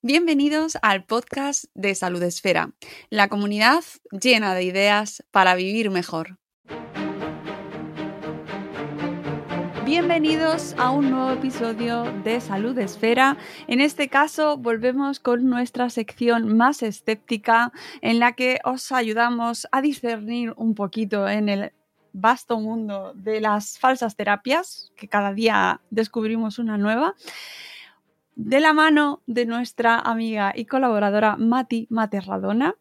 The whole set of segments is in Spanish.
Bienvenidos al podcast de Salud Esfera, la comunidad llena de ideas para vivir mejor. Bienvenidos a un nuevo episodio de Salud Esfera. En este caso volvemos con nuestra sección más escéptica en la que os ayudamos a discernir un poquito en el vasto mundo de las falsas terapias, que cada día descubrimos una nueva de la mano de nuestra amiga y colaboradora Mati Materradona,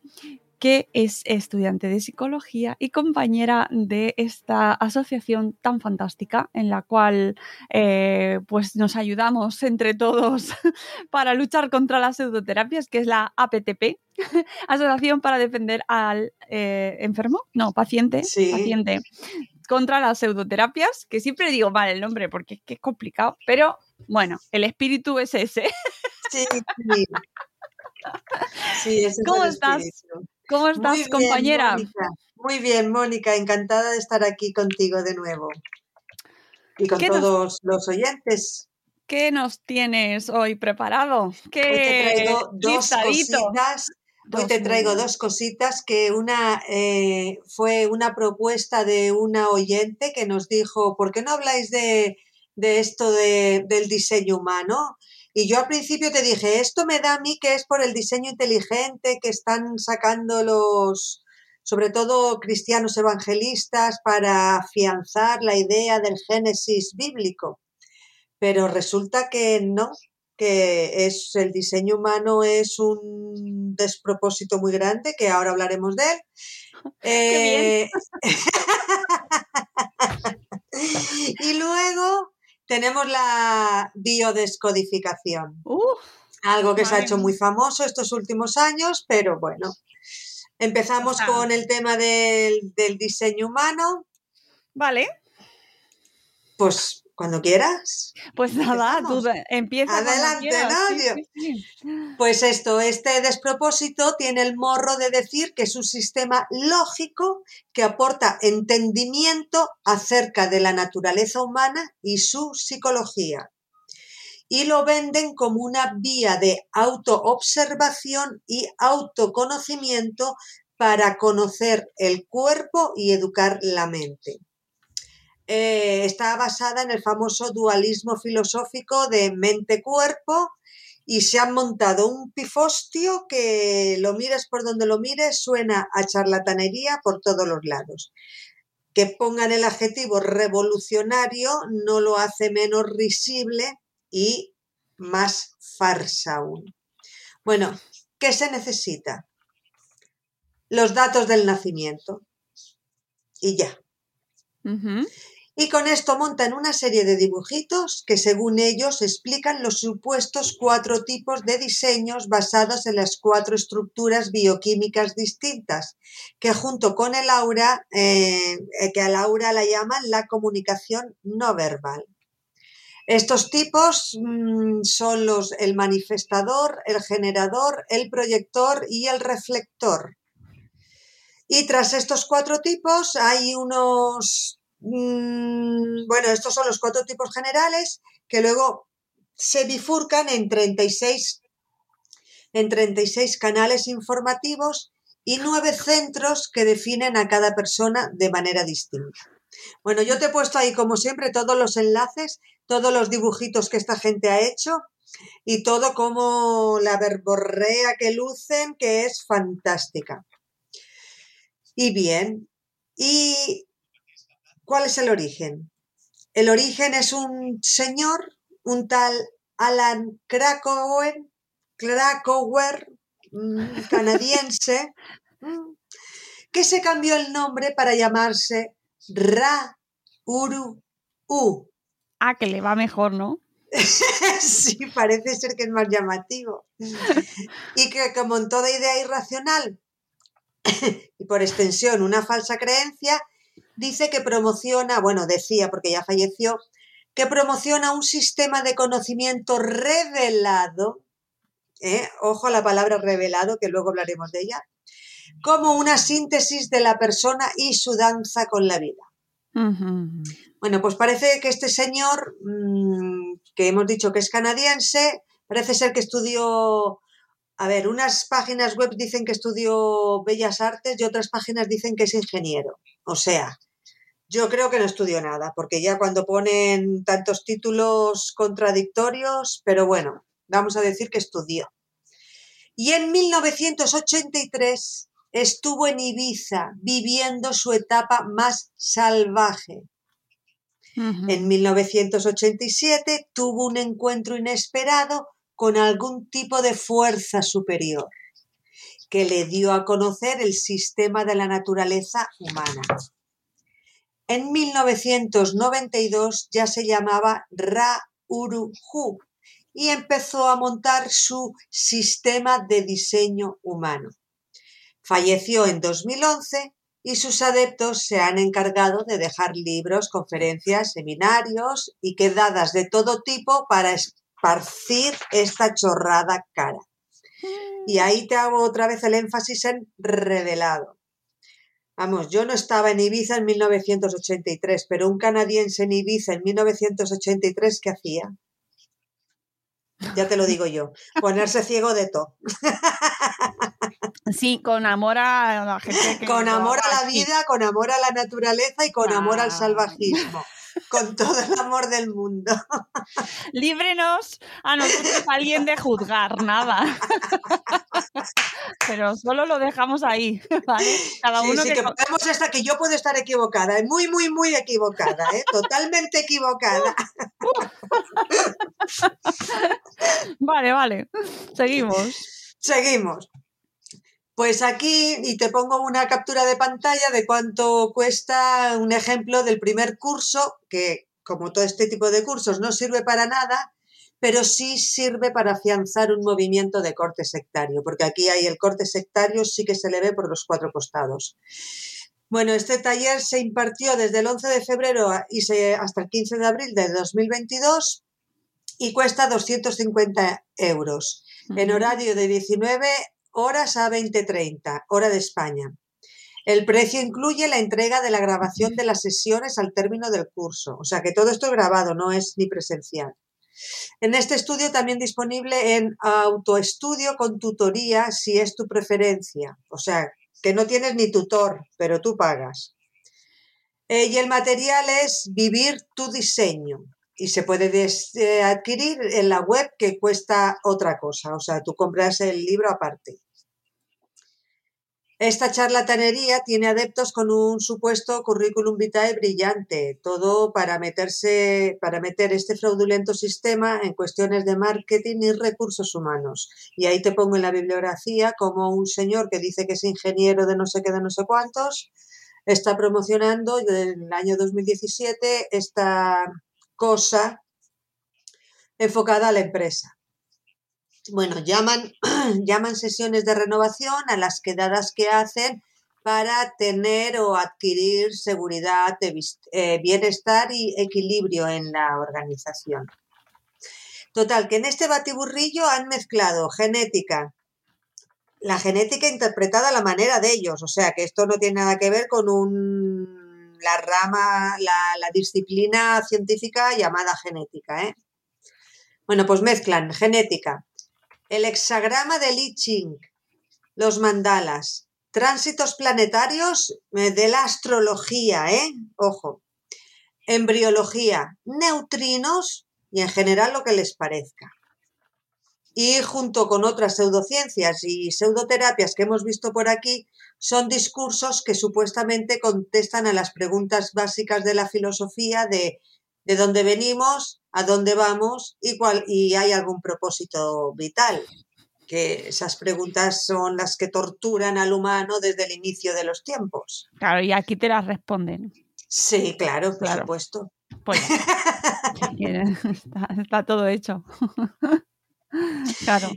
que es estudiante de psicología y compañera de esta asociación tan fantástica en la cual eh, pues nos ayudamos entre todos para luchar contra las pseudoterapias, que es la APTP, Asociación para Defender al eh, Enfermo, no, paciente, paciente, contra las pseudoterapias, que siempre digo mal el nombre porque es que es complicado, pero bueno, el espíritu es ese. Sí, sí. sí ese ¿Cómo es el estás? espíritu. ¿Cómo estás, Muy bien, compañera? Mónica. Muy bien, Mónica, encantada de estar aquí contigo de nuevo. Y con ¿Qué nos- todos los oyentes. ¿Qué nos tienes hoy preparado? Hoy te ¿Qué traigo dos cositas. Hoy te traigo dos cositas que una eh, fue una propuesta de una oyente que nos dijo, ¿por qué no habláis de, de esto de- del diseño humano? Y yo al principio te dije, esto me da a mí que es por el diseño inteligente que están sacando los, sobre todo cristianos evangelistas, para afianzar la idea del génesis bíblico. Pero resulta que no, que es el diseño humano es un despropósito muy grande, que ahora hablaremos de él. Qué Eh, y luego tenemos la biodescodificación, algo que se ha hecho muy famoso estos últimos años, pero bueno. Empezamos con el tema del, del diseño humano, vale, pues cuando quieras. pues nada, tú empieza Adelante, Yo- sí, sí. Pues esto, este despropósito tiene el morro de decir que es un sistema lógico que aporta entendimiento acerca de la naturaleza humana y su psicología. Y lo venden como una vía de autoobservación y autoconocimiento para conocer el cuerpo y educar la mente. Eh, está basada en el famoso dualismo filosófico de mente-cuerpo y se han montado un pifostio que lo mires por donde lo mires, suena a charlatanería por todos los lados. Que pongan el adjetivo revolucionario no lo hace menos risible y más farsa aún. Bueno, ¿qué se necesita? Los datos del nacimiento. Y ya. Y con esto montan una serie de dibujitos que según ellos explican los supuestos cuatro tipos de diseños basados en las cuatro estructuras bioquímicas distintas, que junto con el aura, eh, eh, que al aura la llaman la comunicación no verbal. Estos tipos mm, son los el manifestador, el generador, el proyector y el reflector. Y tras estos cuatro tipos hay unos Mm, bueno, estos son los cuatro tipos generales que luego se bifurcan en 36, en 36 canales informativos y nueve centros que definen a cada persona de manera distinta. Bueno, yo te he puesto ahí, como siempre, todos los enlaces, todos los dibujitos que esta gente ha hecho y todo como la verborrea que lucen, que es fantástica. Y bien, ¿y cuál es el origen? El origen es un señor, un tal Alan Krakower, Krakower mm, canadiense, mm, que se cambió el nombre para llamarse Ra Uru U. Ah, que le va mejor, ¿no? sí, parece ser que es más llamativo. y que como en toda idea irracional y por extensión una falsa creencia, dice que promociona, bueno, decía porque ya falleció, que promociona un sistema de conocimiento revelado, ¿eh? ojo a la palabra revelado, que luego hablaremos de ella, como una síntesis de la persona y su danza con la vida. Bueno, pues parece que este señor, mm, que hemos dicho que es canadiense, parece ser que estudió, a ver, unas páginas web dicen que estudió Bellas Artes y otras páginas dicen que es ingeniero. O sea, yo creo que no estudió nada, porque ya cuando ponen tantos títulos contradictorios, pero bueno, vamos a decir que estudió. Y en 1983 estuvo en Ibiza viviendo su etapa más salvaje. En 1987 tuvo un encuentro inesperado con algún tipo de fuerza superior que le dio a conocer el sistema de la naturaleza humana. En 1992 ya se llamaba Ra-Uru-Hu y empezó a montar su sistema de diseño humano. Falleció en 2011 y sus adeptos se han encargado de dejar libros, conferencias, seminarios y quedadas de todo tipo para esparcir esta chorrada cara. Y ahí te hago otra vez el énfasis en revelado. Vamos, yo no estaba en Ibiza en 1983, pero un canadiense en Ibiza en 1983, ¿qué hacía? Ya te lo digo yo, ponerse ciego de todo. Sí, con amor a la gente. con amor a la vida, con amor a la naturaleza y con amor al salvajismo. Con todo el amor del mundo. Líbrenos a nosotros alguien de juzgar, nada. Pero solo lo dejamos ahí, ¿vale? Cada uno sí, que, podemos estar, que yo puedo estar equivocada, muy, muy, muy equivocada, ¿eh? totalmente equivocada. Vale, vale. Seguimos. Seguimos. Pues aquí, y te pongo una captura de pantalla de cuánto cuesta un ejemplo del primer curso, que como todo este tipo de cursos no sirve para nada, pero sí sirve para afianzar un movimiento de corte sectario, porque aquí hay el corte sectario, sí que se le ve por los cuatro costados. Bueno, este taller se impartió desde el 11 de febrero y hasta el 15 de abril de 2022 y cuesta 250 euros en horario de 19 horas a 20.30, hora de España. El precio incluye la entrega de la grabación de las sesiones al término del curso, o sea que todo esto es grabado, no es ni presencial. En este estudio también disponible en autoestudio con tutoría si es tu preferencia, o sea que no tienes ni tutor, pero tú pagas. Eh, y el material es Vivir tu diseño, y se puede eh, adquirir en la web que cuesta otra cosa, o sea, tú compras el libro aparte. Esta charlatanería tiene adeptos con un supuesto currículum vitae brillante, todo para meterse, para meter este fraudulento sistema en cuestiones de marketing y recursos humanos. Y ahí te pongo en la bibliografía como un señor que dice que es ingeniero de no sé qué, de no sé cuántos, está promocionando en el año 2017 esta cosa enfocada a la empresa bueno, llaman, llaman sesiones de renovación a las quedadas que hacen para tener o adquirir seguridad, eh, bienestar y equilibrio en la organización. Total, que en este batiburrillo han mezclado genética, la genética interpretada a la manera de ellos, o sea que esto no tiene nada que ver con un, la rama, la, disciplina científica llamada genética. ¿eh? Bueno, pues mezclan genética, el hexagrama de Li Ching, los mandalas, tránsitos planetarios eh, de la astrología, ¿eh? Ojo, embriología, neutrinos y en general lo que les parezca. y junto con otras pseudociencias y pseudoterapias que hemos visto por aquí, son discursos que supuestamente contestan a las preguntas básicas de la filosofía de de dónde venimos, a dónde vamos y, cuál, y hay algún propósito vital. Que esas preguntas son las que torturan al humano desde el inicio de los tiempos. Claro, y aquí te las responden. Sí, claro, por supuesto. Pues, está, está todo hecho.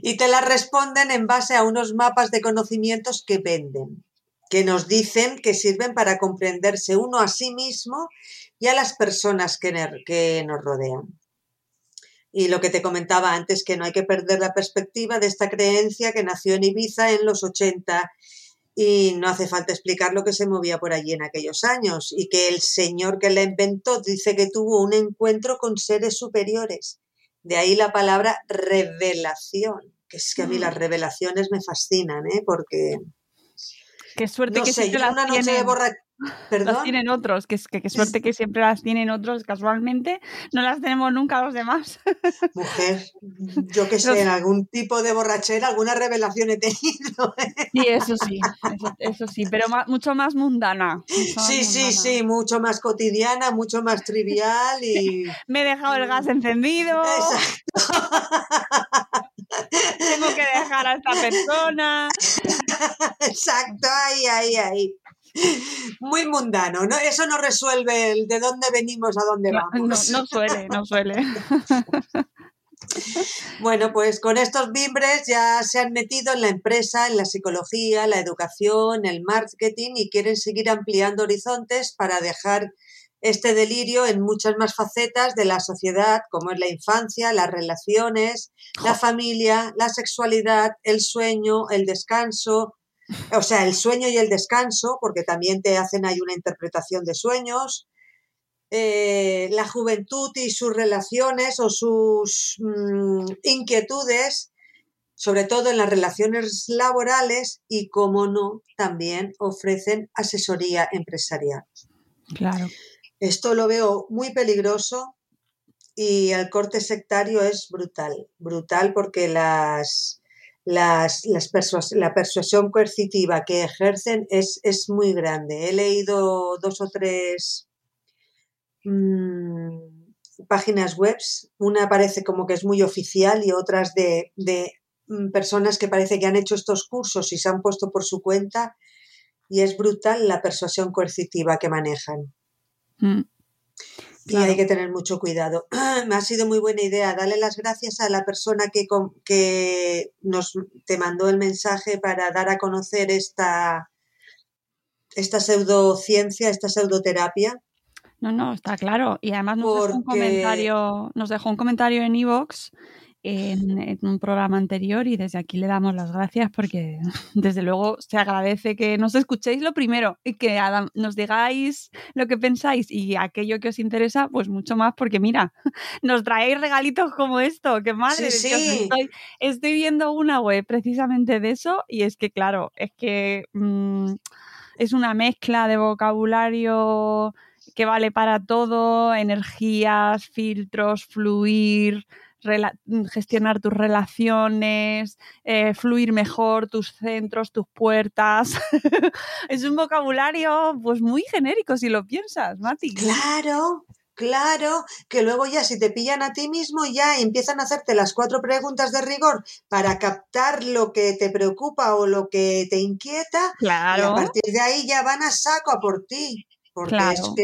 Y te la responden en base a unos mapas de conocimientos que venden, que nos dicen que sirven para comprenderse uno a sí mismo y a las personas que, que nos rodean. Y lo que te comentaba antes, que no hay que perder la perspectiva de esta creencia que nació en Ibiza en los 80 y no hace falta explicar lo que se movía por allí en aquellos años y que el señor que la inventó dice que tuvo un encuentro con seres superiores de ahí la palabra revelación, que es que a mí las mm. revelaciones me fascinan, ¿eh? Porque... Qué suerte que siempre las tienen, Las tienen otros, que, que, suerte que siempre las tienen otros casualmente, no las tenemos nunca los demás. Mujer, yo que sé, en algún tipo de borrachera, alguna revelación he tenido. ¿eh? Sí, eso sí, eso, sí, pero mucho más mundana. sí, sí, sí, mucho más cotidiana, mucho más trivial y... Me he dejado el gas encendido. Exacto. Tengo que dejar a esta persona. Exacto, ahí, ahí, ahí. Muy mundano, ¿no? Eso no resuelve el de dónde venimos a dónde vamos. No, suele, no suele. Bueno, pues con estos mimbres ya se han metido en la empresa, en la psicología, la educación, el marketing y quieren seguir ampliando horizontes para dejar este delirio en muchas más facetas de la sociedad, como es la infancia, las relaciones, la familia, la sexualidad, el sueño, el descanso, o sea, el sueño y el descanso, porque también te hacen ahí una interpretación de sueños, eh, la juventud y sus relaciones o sus mm, inquietudes, sobre todo en las relaciones laborales y, como no, también ofrecen asesoría empresarial. Claro. Esto lo veo muy peligroso y el corte sectario es brutal, brutal porque las, las, la persuasión coercitiva que ejercen es, es, muy grande. He leído dos o tres mm, páginas web, una parece como que es muy oficial y otras de, de mm, personas que parece que han hecho estos cursos y se han puesto por su cuenta y es brutal la persuasión coercitiva que manejan. Mm. Y hay que tener mucho cuidado. Me ha sido muy buena idea. Dale las gracias a la persona que, que nos te mandó el mensaje para dar a conocer esta, esta pseudociencia, esta pseudoterapia. No, no, está claro. Y además nos dejó un comentario, nos dejó un comentario en Evox en, un programa anterior y desde aquí le damos las gracias porque desde luego se agradece que nos escuchéis lo primero y que nos digáis lo que pensáis y aquello que os interesa, pues mucho más porque mira, nos traéis regalitos como esto, que madre, Estoy, estoy, viendo una web precisamente de eso y es que claro, es que mm, es una mezcla de vocabulario que vale para todo, energías, filtros, fluir, gestionar tus relaciones, eh, fluir mejor tus centros, tus puertas. es un vocabulario pues muy genérico si lo piensas, Mati. Claro, Claro, que luego ya si te pillan a ti mismo ya empiezan a hacerte las cuatro preguntas de rigor para captar lo que te preocupa o lo que te inquieta. Claro. Y a partir de ahí ya van a saco a por ti. Porque eso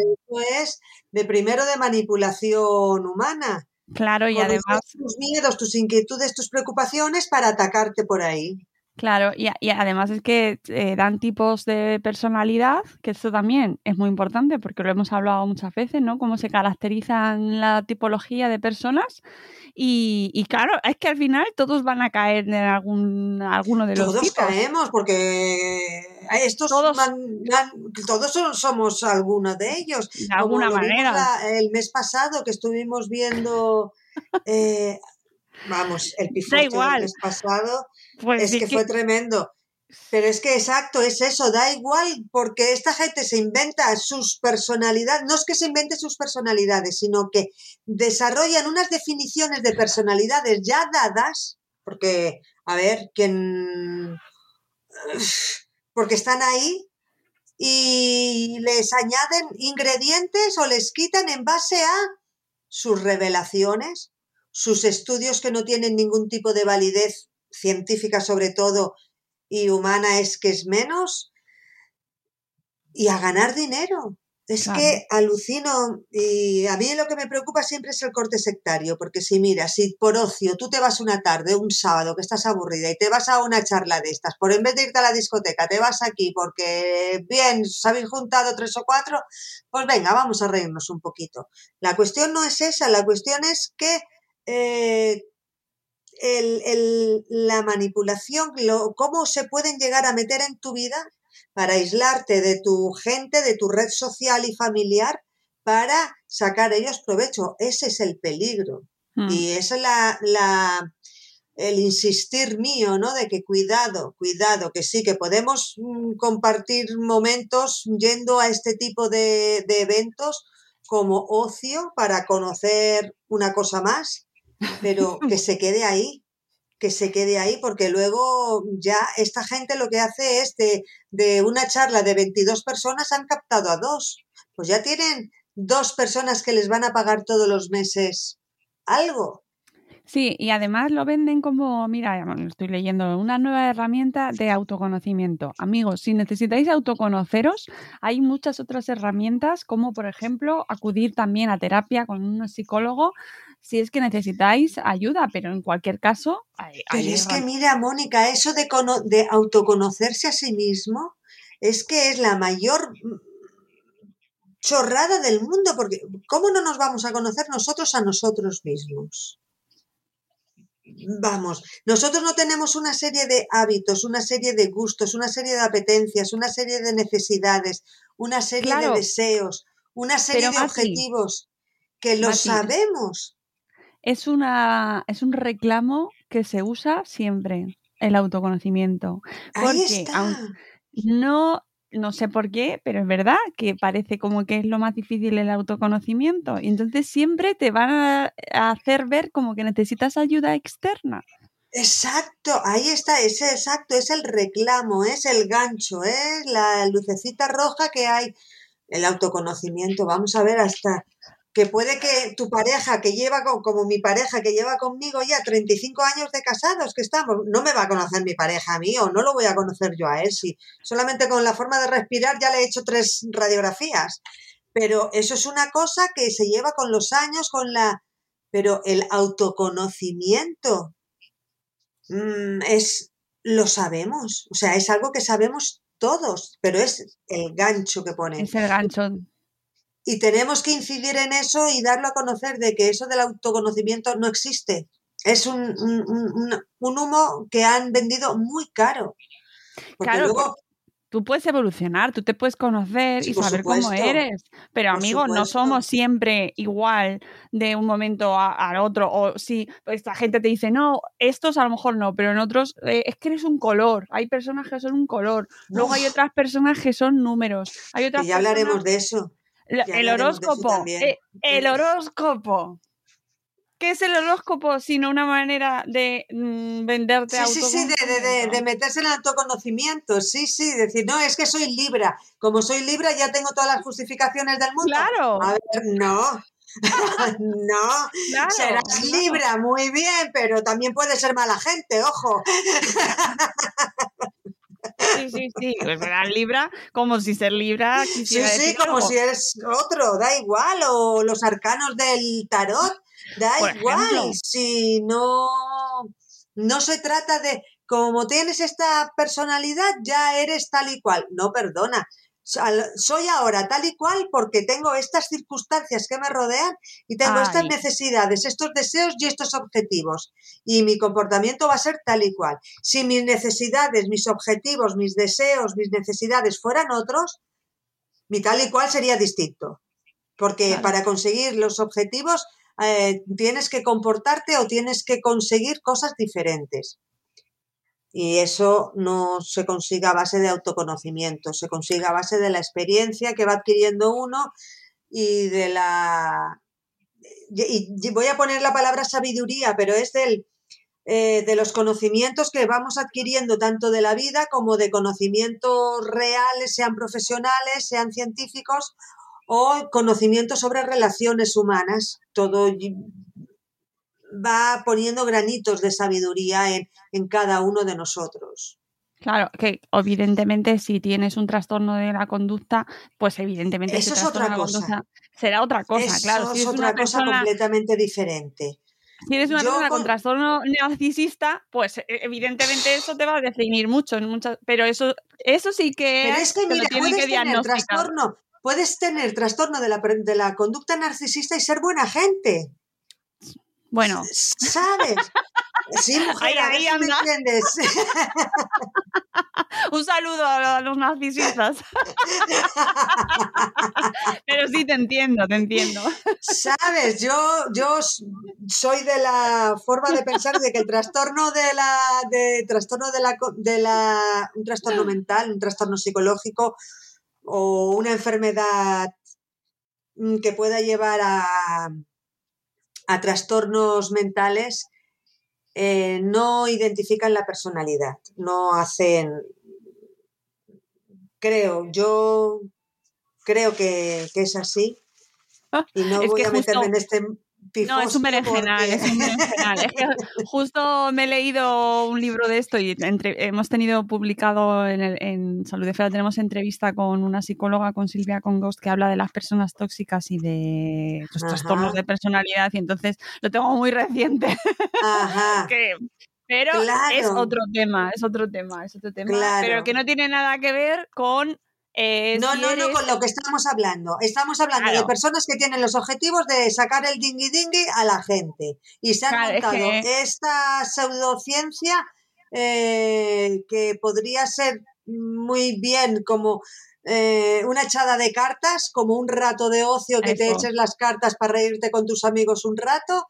es de primero de manipulación humana. Claro, y además... Tus miedos, tus inquietudes, tus preocupaciones para atacarte por ahí. Claro, y, además es que eh, dan tipos de personalidad, que eso también es muy importante porque lo hemos hablado muchas veces, ¿no? Cómo se caracterizan la tipología de personas. Y, claro, es que al final todos van a caer en algún, alguno de los Todos caemos porque estos todos, todos somos alguno de ellos. De alguna manera. el mes pasado que estuvimos viendo... Eh, vamos, el pifote del mes pasado pues es que, fue tremendo. Pero es que exacto, es eso, da igual, porque esta gente se inventa sus personalidades, no es que se invente sus personalidades, sino que desarrollan unas definiciones de personalidades ya dadas porque, a ver, quién... Porque están ahí y les añaden ingredientes o les quitan en base a sus revelaciones, sus estudios que no tienen ningún tipo de validez científica sobre todo y humana es que es menos, y a ganar dinero. Es que alucino y a mí lo que me preocupa siempre es el corte sectario, porque si mira, si por ocio tú te vas una tarde, un sábado que estás aburrida y te vas a una charla de estas, por en vez de irte a la discoteca, te vas aquí porque bien, se habéis juntado tres o cuatro, pues venga, vamos a reírnos un poquito. La cuestión no es esa, la cuestión es que eh, la manipulación, lo, cómo se pueden llegar a meter en tu vida para aislarte de tu gente, de tu red social y familiar, para sacar ellos provecho. Ese es el peligro. Hmm. Y ese es la, la, el insistir mío, ¿no? De que cuidado, cuidado, que sí, que podemos mm, compartir momentos yendo a este tipo de, de eventos como ocio para conocer una cosa más, pero que se quede ahí, que se quede ahí, porque luego ya esta gente lo que hace es de, de una charla de 22 personas han captado a dos. Pues ya tienen dos personas que les van a pagar todos los meses algo. Sí, y además lo venden como, mira, estoy leyendo, una nueva herramienta de autoconocimiento. Amigos, si necesitáis autoconoceros, hay muchas otras herramientas, como por ejemplo acudir también a terapia con un psicólogo si es que necesitáis ayuda, pero en cualquier caso... pero es que mira, Mónica, eso de, de autoconocerse a sí mismo es que es la mayor chorrada del mundo, porque ¿cómo no nos vamos a conocer nosotros a nosotros mismos? Vamos, nosotros no tenemos una serie de hábitos, una serie de gustos, una serie de apetencias, una serie de necesidades, una serie de deseos, una serie de objetivos que lo sabemos es, una, es un reclamo que se usa siempre, el autoconocimiento. Porque no, no sé por qué, pero es verdad que parece como que es lo más difícil el autoconocimiento. Y entonces siempre te van a hacer ver como que necesitas ayuda externa. Exacto, ahí está, ese exacto, es el reclamo, es el gancho, es la lucecita roja que hay. El autoconocimiento, vamos a ver hasta que puede que tu pareja que lleva, como mi pareja que lleva conmigo ya 35 años de casados que estamos, no me va a conocer mi pareja a mí o no lo voy a conocer yo a él. Si solamente con la forma de respirar ya le he hecho tres radiografías. Pero eso es una cosa que se lleva con los años, con la... Pero el autoconocimiento mm, es... Lo sabemos, o sea, es algo que sabemos todos, pero es el gancho que ponen. Es el gancho y tenemos que incidir en eso y darlo a conocer de que eso del autoconocimiento no existe. Es un, humo que han vendido muy caro. claro, tú puedes evolucionar, tú te puedes conocer y saber cómo eres, pero amigos, no somos siempre igual de un momento al otro. O si esta gente te dice, no, estos a lo mejor no, pero en otros eh, es que eres un color. Hay personas que son un color, luego hay otras personas que son números. Hay otras ya hablaremos de eso. El horóscopo. Eh, el horóscopo. ¿Qué es el horóscopo sino una manera de mm, venderte Sí, sí, sí, de, de, meterse en el autoconocimiento. Sí, sí, decir, no, es que soy Libra. Como soy Libra ya tengo todas las justificaciones del mundo. Claro. A ver, no. no, serás Libra, muy bien, pero también puede ser mala gente, ojo. Sí, sí, sí. Pues Libra como si ser Libra Sí, sí, como si eres otro, da igual. O los arcanos del tarot, da igual. Si no, no se trata de, como tienes esta personalidad, ya eres tal y cual. No, perdona soy ahora tal y cual porque tengo estas circunstancias que me rodean y tengo estas necesidades, estos deseos y estos objetivos. Y mi comportamiento va a ser tal y cual. Si mis necesidades, mis objetivos, mis deseos, mis necesidades fueran otros, mi tal y cual sería distinto. Porque para conseguir los objetivos eh, tienes que comportarte o tienes que conseguir cosas diferentes. Y eso no se consigue a base de autoconocimiento, se consigue a base de la experiencia que va adquiriendo uno y de la... Y voy a poner la palabra sabiduría, pero es del eh, de los conocimientos que vamos adquiriendo tanto de la vida como de conocimientos reales, sean profesionales, sean científicos o conocimientos sobre relaciones humanas. Todo va poniendo granitos de sabiduría en, en cada uno de nosotros. Claro, que evidentemente si tienes un trastorno de la conducta, pues evidentemente eso es otra cosa. será otra cosa, claro. es otra cosa completamente diferente. Si eres una persona con... trastorno narcisista, pues e, evidentemente eso te va a definir mucho, en muchas, pero eso, eso sí que. Pero es que mira, puedes tener trastorno, puedes tener trastorno de la, de la conducta narcisista y ser buena gente. Bueno. ¿Sabes? Sí, mujer, ahí, ahí me entiendes. Un saludo a los narcisistas. Pero sí te entiendo, te entiendo. Sabes, yo, yo soy de la forma de pensar de que el trastorno de la, de trastorno de la, de la, un trastorno mental, un trastorno psicológico o una enfermedad mm, que pueda llevar a, a trastornos mentales eh, no identifican la personalidad, no hacen, creo, yo creo que, es así ah, y no voy a meterme en este no, es un berenjenal, es un justo me he leído un libro de esto y hemos tenido publicado en, en Salud de Fera, tenemos entrevista con una psicóloga, con Silvia Congost, que habla de las personas tóxicas y de los trastornos de personalidad y entonces lo tengo muy reciente. pero es otro tema, es otro tema, es otro tema, pero que no tiene nada que ver con eh, no, no, no, con lo que estamos hablando. Estamos hablando de personas que tienen los objetivos de sacar el dingui dingui a la gente. Y se han montado esta pseudociencia eh, que podría ser muy bien como eh, una echada de cartas, como un rato de ocio que te eches las cartas para reírte con tus amigos un rato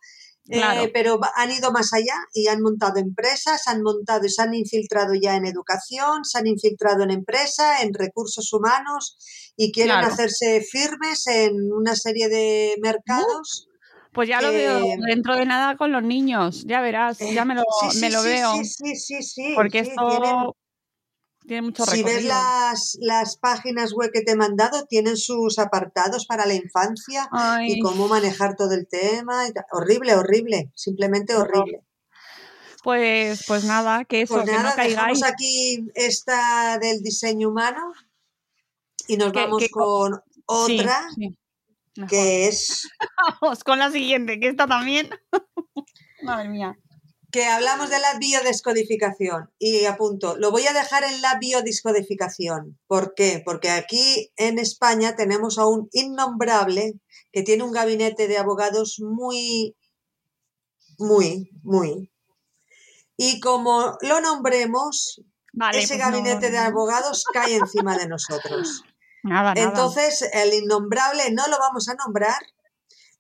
eh, pero han ido más allá y han montado empresas, han montado y se han infiltrado ya en educación, se han infiltrado en empresa, en recursos humanos y quieren hacerse firmes en una serie de mercados. Pues ya lo veo dentro de nada con los niños, ya verás, ya me lo, me lo veo. Sí, sí, sí, sí. Porque esto si ves las, las, páginas web que te he mandado, tienen sus apartados para la infancia y cómo manejar todo el tema. horrible, horrible, simplemente horrible. Pues, pues nada, que eso, pues que no caigáis. aquí esta del diseño humano y nos vamos con otra que es. Vamos con la siguiente, que está también. Madre mía que hablamos de la biodescodificación y apunto, lo voy a dejar en la biodescodificación. ¿Por qué? Porque aquí en España tenemos a un innombrable que tiene un gabinete de abogados muy, muy, muy. Y como lo nombremos, ese pues gabinete de abogados cae encima de nosotros. Entonces, el innombrable no lo vamos a nombrar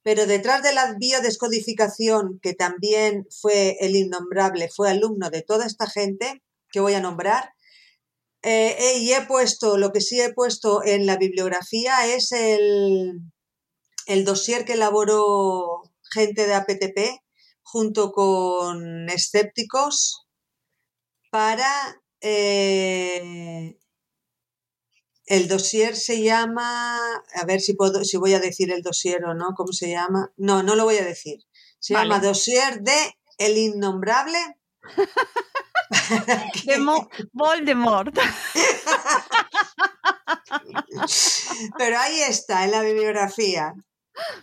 pero detrás de la biodescodificación, que también fue el innombrable, fue alumno de toda esta gente que voy a nombrar, eh, y he puesto, lo que sí he puesto en la bibliografía es el, el dossier que elaboró gente de APTP junto con escépticos para eh, el dossier se llama, a ver si puedo, si voy a decir el dossier o no, ¿cómo se llama? No, no lo voy a decir. Se llama dossier de El Innombrable. de Voldemort. Pero ahí está, en la bibliografía.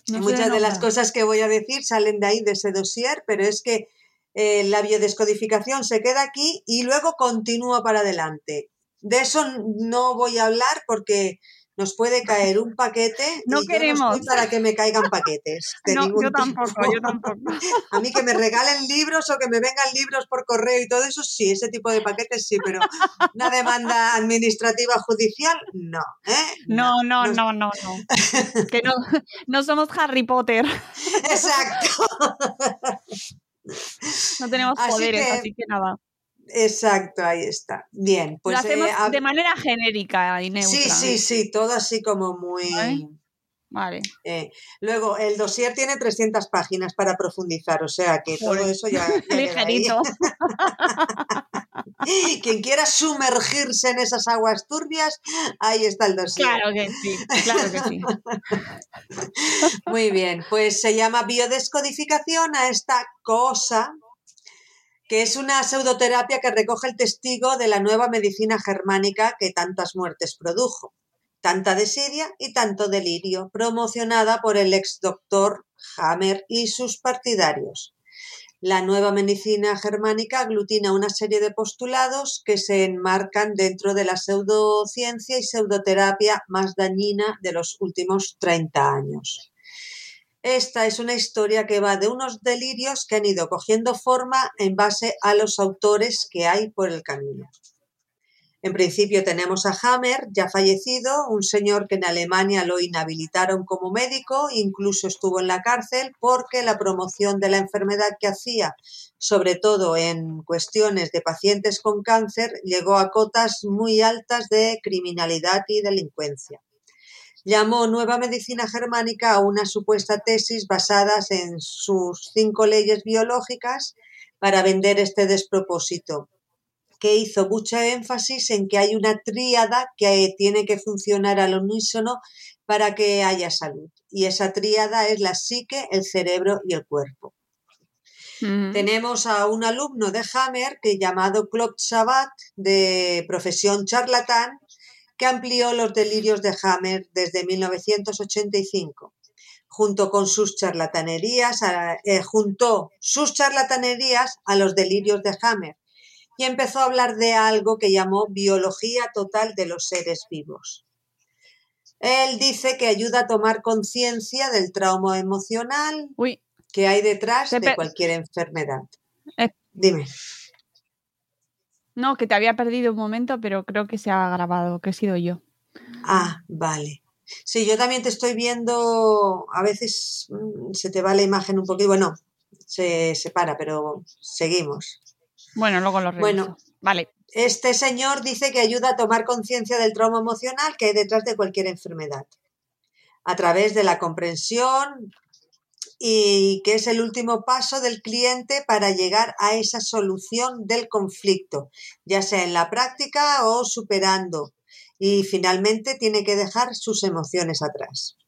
Muchas de las cosas que voy a decir salen de ahí, de ese dossier, pero es que eh, la biodescodificación se queda aquí y luego continúa para adelante. De eso no voy a hablar porque nos puede caer un paquete. No queremos. para que me caigan paquetes. no, yo tampoco, yo tampoco. A mí que me regalen libros o que me vengan libros por correo y todo eso, sí, ese tipo de paquetes sí, pero una demanda administrativa judicial, no. ¿eh? No, no, no, no, no. que no, no somos Harry Potter. Exacto. No tenemos poderes, así que nada. Exacto, ahí está. Bien, pues. Lo hacemos eh, de manera genérica y neutra. Sí, sí, sí, todo así como muy. Vale. Eh, luego, el dossier tiene 300 páginas para profundizar, o sea que todo eso ya... ya Ligerito. Quien quiera sumergirse en esas aguas turbias, ahí está el dossier. Claro que sí, claro que sí. Muy bien, pues se llama biodescodificación a esta cosa que es una pseudoterapia que recoge el testigo de la nueva medicina germánica que tantas muertes produjo tanta desidia y tanto delirio, promocionada por el ex doctor Hammer y sus partidarios. La nueva medicina germánica aglutina una serie de postulados que se enmarcan dentro de la pseudociencia y pseudoterapia más dañina de los últimos 30 años. Esta es una historia que va de unos delirios que han ido cogiendo forma en base a los autores que hay por el camino. En principio tenemos a Hammer, ya fallecido, un señor que en Alemania lo inhabilitaron como médico, incluso estuvo en la cárcel porque la promoción de la enfermedad que hacía, sobre todo en cuestiones de pacientes con cáncer, llegó a cotas muy altas de criminalidad y delincuencia. Llamó Nueva Medicina Germánica a una supuesta tesis basada en sus cinco leyes biológicas para vender este despropósito que hizo mucho énfasis en que hay una tríada que tiene que funcionar al unísono para que haya salud. Y esa tríada es la psique, el cerebro y el cuerpo. Tenemos a un alumno de Hammer que llamado Claude Sabat, de profesión charlatán, que amplió los delirios de Hammer desde 1985. Junto con sus charlatanerías, eh, juntó sus charlatanerías a los delirios de Hammer y empezó a hablar de algo que llamó biología total de los seres vivos. Él dice que ayuda a tomar conciencia del trauma emocional que hay detrás de cualquier enfermedad. Eh. Dime. No, que te había perdido un momento, pero creo que se ha grabado, que he sido yo. Ah, vale. Sí, yo también te estoy viendo, a veces mm, se te va la imagen un poquito, bueno, se separa, pero seguimos. Bueno, luego lo reviso. Bueno, vale. Este señor dice que ayuda a tomar conciencia del trauma emocional que hay detrás de cualquier enfermedad, a través de la comprensión y que es el último paso del cliente para llegar a esa solución del conflicto, ya sea en la práctica o superando. Y finalmente tiene que dejar sus emociones atrás.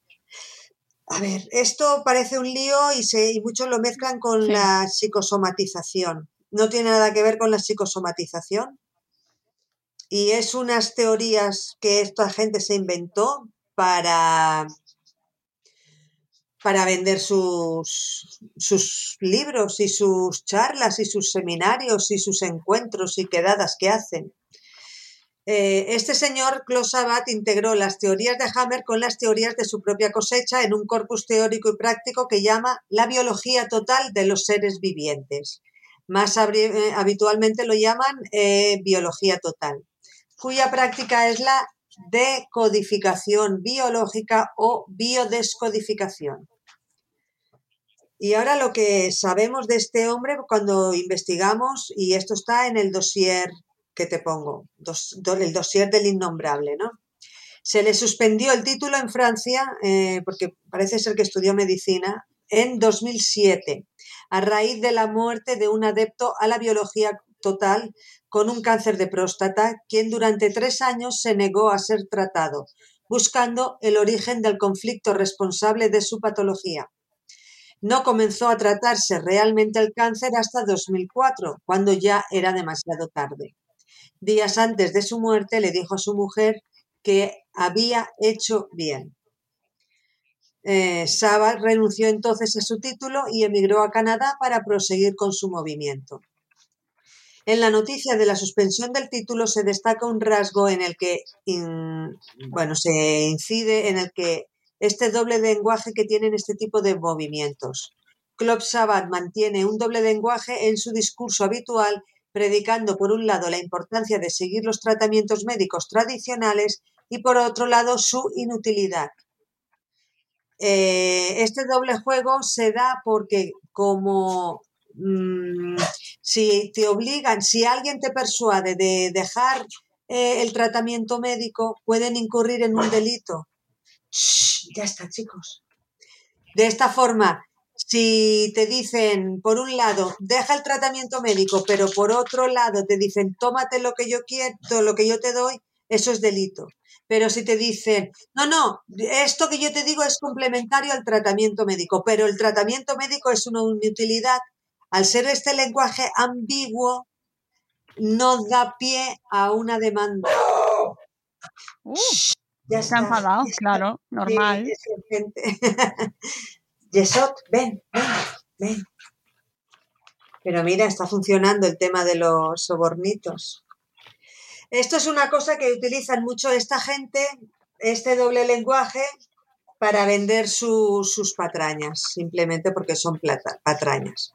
A ver, esto parece un lío y, se, y muchos lo mezclan con la psicosomatización no tiene nada que ver con la psicosomatización. Y es unas teorías que esta gente se inventó para, para vender sus, sus libros y sus charlas y sus seminarios y sus encuentros y quedadas que hacen. Eh, este señor, Klaus Sabat, integró las teorías de Hammer con las teorías de su propia cosecha en un corpus teórico y práctico que llama la biología total de los seres vivientes más eh, habitualmente lo llaman eh, biología total, cuya práctica es la decodificación biológica o biodescodificación. Y ahora lo que sabemos de este hombre cuando investigamos, y esto está en el dossier que te pongo, el dossier del innombrable, ¿no? Se le suspendió el título en Francia, eh, porque parece ser que estudió medicina, en 2007 a raíz de la muerte de un adepto a la biología total con un cáncer de próstata, quien durante tres años se negó a ser tratado, buscando el origen del conflicto responsable de su patología. No comenzó a tratarse realmente el cáncer hasta 2004, cuando ya era demasiado tarde. Días antes de su muerte le dijo a su mujer que había hecho bien. Eh, Sabat renunció entonces a su título y emigró a Canadá para proseguir con su movimiento. En la noticia de la suspensión del título se destaca un rasgo en el que, bueno, se incide en el que este doble lenguaje que tienen este tipo de movimientos. Club Sabat mantiene un doble lenguaje en su discurso habitual, predicando por un lado la importancia de seguir los tratamientos médicos tradicionales y por otro lado su inutilidad. Eh, este doble juego se da porque como mm, si te obligan, si alguien te persuade de dejar eh, el tratamiento médico, pueden incurrir en un delito. ya está, chicos. De esta forma, si te dicen, por un lado, deja el tratamiento médico, pero por otro lado te dicen, tómate lo que yo quiero, lo que yo te doy, eso es delito. Pero si te dicen, no, no, esto que yo te digo es complementario al tratamiento médico, pero el tratamiento médico es una utilidad, al ser este lenguaje ambiguo, no da pie a una demanda. Uh, ya está, enfadado, claro, normal. Yesot, ven, ven, ven. Pero mira, está funcionando el tema de los sobornitos. Esto es una cosa que utilizan mucho esta gente, este doble lenguaje, para vender sus patrañas, simplemente porque son patrañas.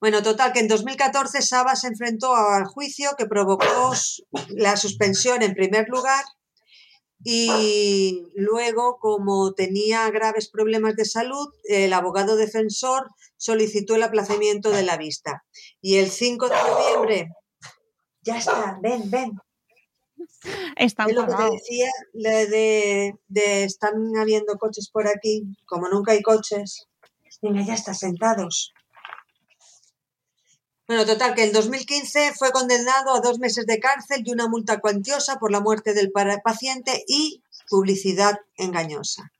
Bueno, total, que en 2014 Saba se enfrentó al juicio que provocó la suspensión en primer lugar y luego, como tenía graves problemas de salud, el abogado defensor solicitó el aplazamiento de la vista. Y el 5 de noviembre, ya está, ven, ven. Está es lo que te decía de, de, están habiendo coches por aquí, como nunca hay coches. Venga, ya está, sentados. Bueno, total, que en 2015 fue condenado a dos meses de cárcel y una multa cuantiosa por la muerte del paciente y publicidad engañosa.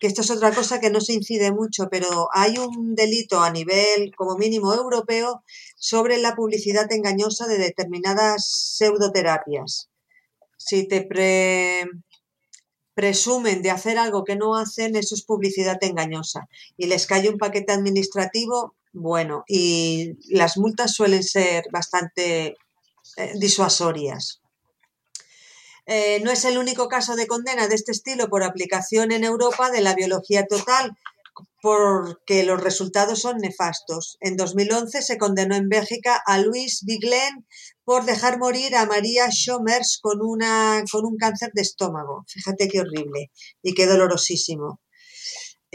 Que esto es otra cosa que no se incide mucho, pero hay un delito a nivel como mínimo europeo sobre la publicidad engañosa de determinadas pseudoterapias. Si te presumen de hacer algo que no hacen, eso es publicidad engañosa. Y les cae un paquete administrativo bueno, y las multas suelen ser bastante eh, disuasorias. Eh, no es el único caso de condena de este estilo por aplicación en Europa de la biología total, porque los resultados son nefastos. En 2011 se condenó en Bélgica a Luis Biglen por dejar morir a María Schomers con, una, con un cáncer de estómago. Fíjate qué horrible y qué dolorosísimo.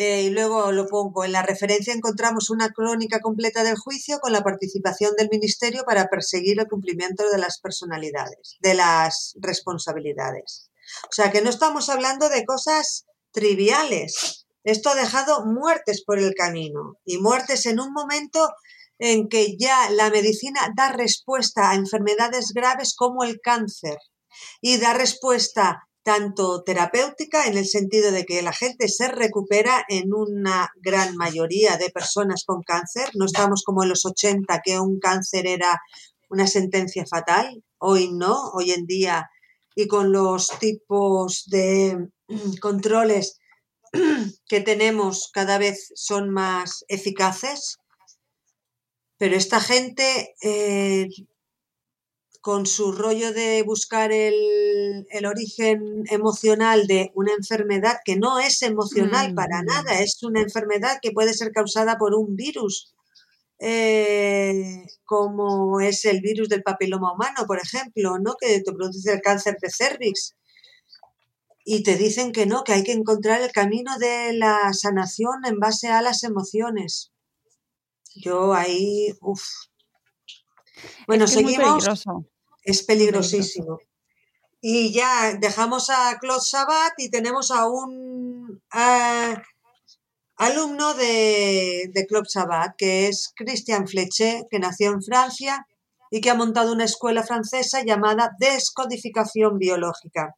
Eh, y luego lo pongo. En la referencia encontramos una crónica completa del juicio con la participación del Ministerio para perseguir el cumplimiento de las personalidades, de las responsabilidades. O sea que no estamos hablando de cosas triviales. Esto ha dejado muertes por el camino y muertes en un momento en que ya la medicina da respuesta a enfermedades graves como el cáncer y da respuesta tanto terapéutica en el sentido de que la gente se recupera en una gran mayoría de personas con cáncer. No estamos como en los 80 que un cáncer era una sentencia fatal. Hoy no, hoy en día y con los tipos de controles que tenemos cada vez son más eficaces. Pero esta gente eh, con su rollo de buscar el, origen emocional de una enfermedad que no es emocional para mm. nada, es una enfermedad que puede ser causada por un virus, eh, como es el virus del papiloma humano, por ejemplo, ¿no? que te produce el cáncer de cervix. Y te dicen que no, que hay que encontrar el camino de la sanación en base a las emociones. Yo ahí, uff, bueno, seguimos. Es peligrosísimo. Y ya dejamos a Claude Sabat y tenemos a un alumno de, de Claude Sabat, que es Christian Fleché, que nació en Francia y que ha montado una escuela francesa llamada Descodificación Biológica,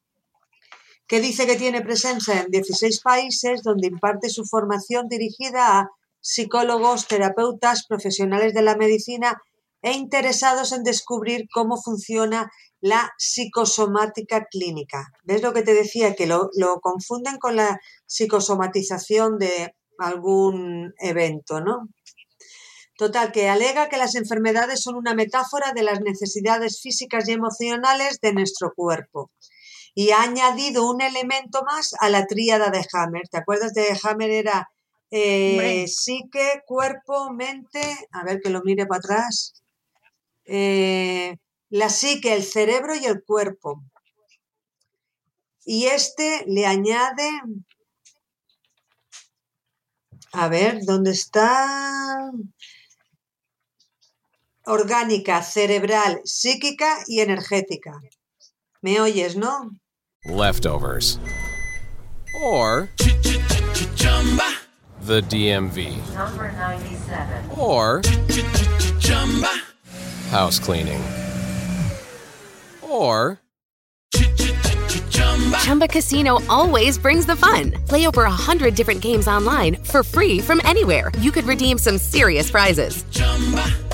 que dice que tiene presencia en 16 países donde imparte su formación dirigida a psicólogos, terapeutas, profesionales de la medicina e interesados en descubrir cómo funciona la psicosomática clínica. ¿Ves lo que te decía? Que lo, confunden con la psicosomatización de algún evento, ¿no? Total, que alega que las enfermedades son una metáfora de las necesidades físicas y emocionales de nuestro cuerpo. Y ha añadido un elemento más a la tríada de Hammer. ¿Te acuerdas de Hammer? Era eh, psique, cuerpo, mente. A ver que lo mire para atrás. Eh, la psique, el cerebro y el cuerpo. Y este le añade, a ver, ¿dónde está? Orgánica, cerebral, psíquica y energética. ¿Me oyes, no? Leftovers. or the DMV. Number 97. Or house cleaning. Or Chumba Casino always brings the fun. Play over a hundred different games online for free from anywhere. You could redeem some serious prizes.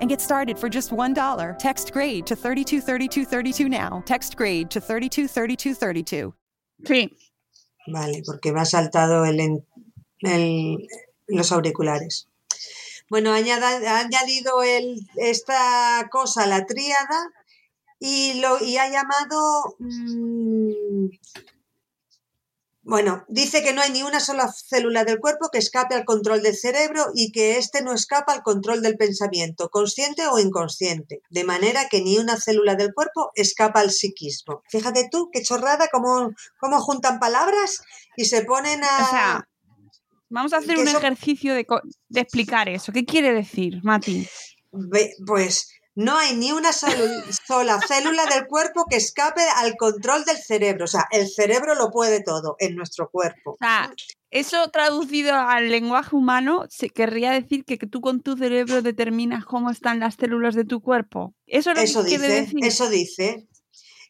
and get started for just $1. Text grade to 323232 now. Text grade to 323232. Sí. Vale, porque me ha saltado el, en- el- los auriculares. Bueno, ha añada- ha añadido el, esta cosa a la tríada y, lo, y ha llamado... mm, bueno, dice que no hay ni una sola célula del cuerpo que escape al control del cerebro y que éste no escapa al control del pensamiento, consciente o inconsciente, de manera que ni una célula del cuerpo escapa al psiquismo. Fíjate tú, qué chorrada, cómo, cómo juntan palabras y se ponen a... O sea, vamos a hacer un eso- ejercicio de, de explicar eso. ¿Qué quiere decir, Mati? Pues no hay ni una sola célula del cuerpo que escape al control del cerebro. O sea, el cerebro lo puede todo en nuestro cuerpo. O sea, eso traducido al lenguaje humano se querría decir que, que tú con tu cerebro determinas cómo están las células de tu cuerpo. Eso es lo Eso que quiere dice, decir. eso dice.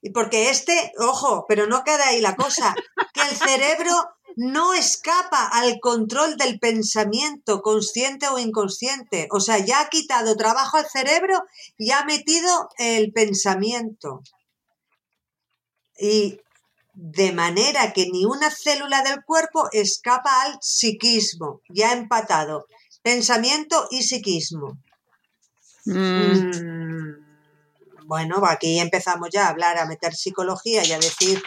Y porque este, ojo, pero no queda ahí la cosa, que el cerebro no escapa al control del pensamiento, consciente o inconsciente. O sea, ya ha quitado trabajo al cerebro y ha metido el pensamiento. Y de manera que ni una célula del cuerpo escapa al psiquismo. Ya ha empatado pensamiento y psiquismo. Mm, Mm, Bueno, aquí empezamos ya a hablar, a meter psicología y a decir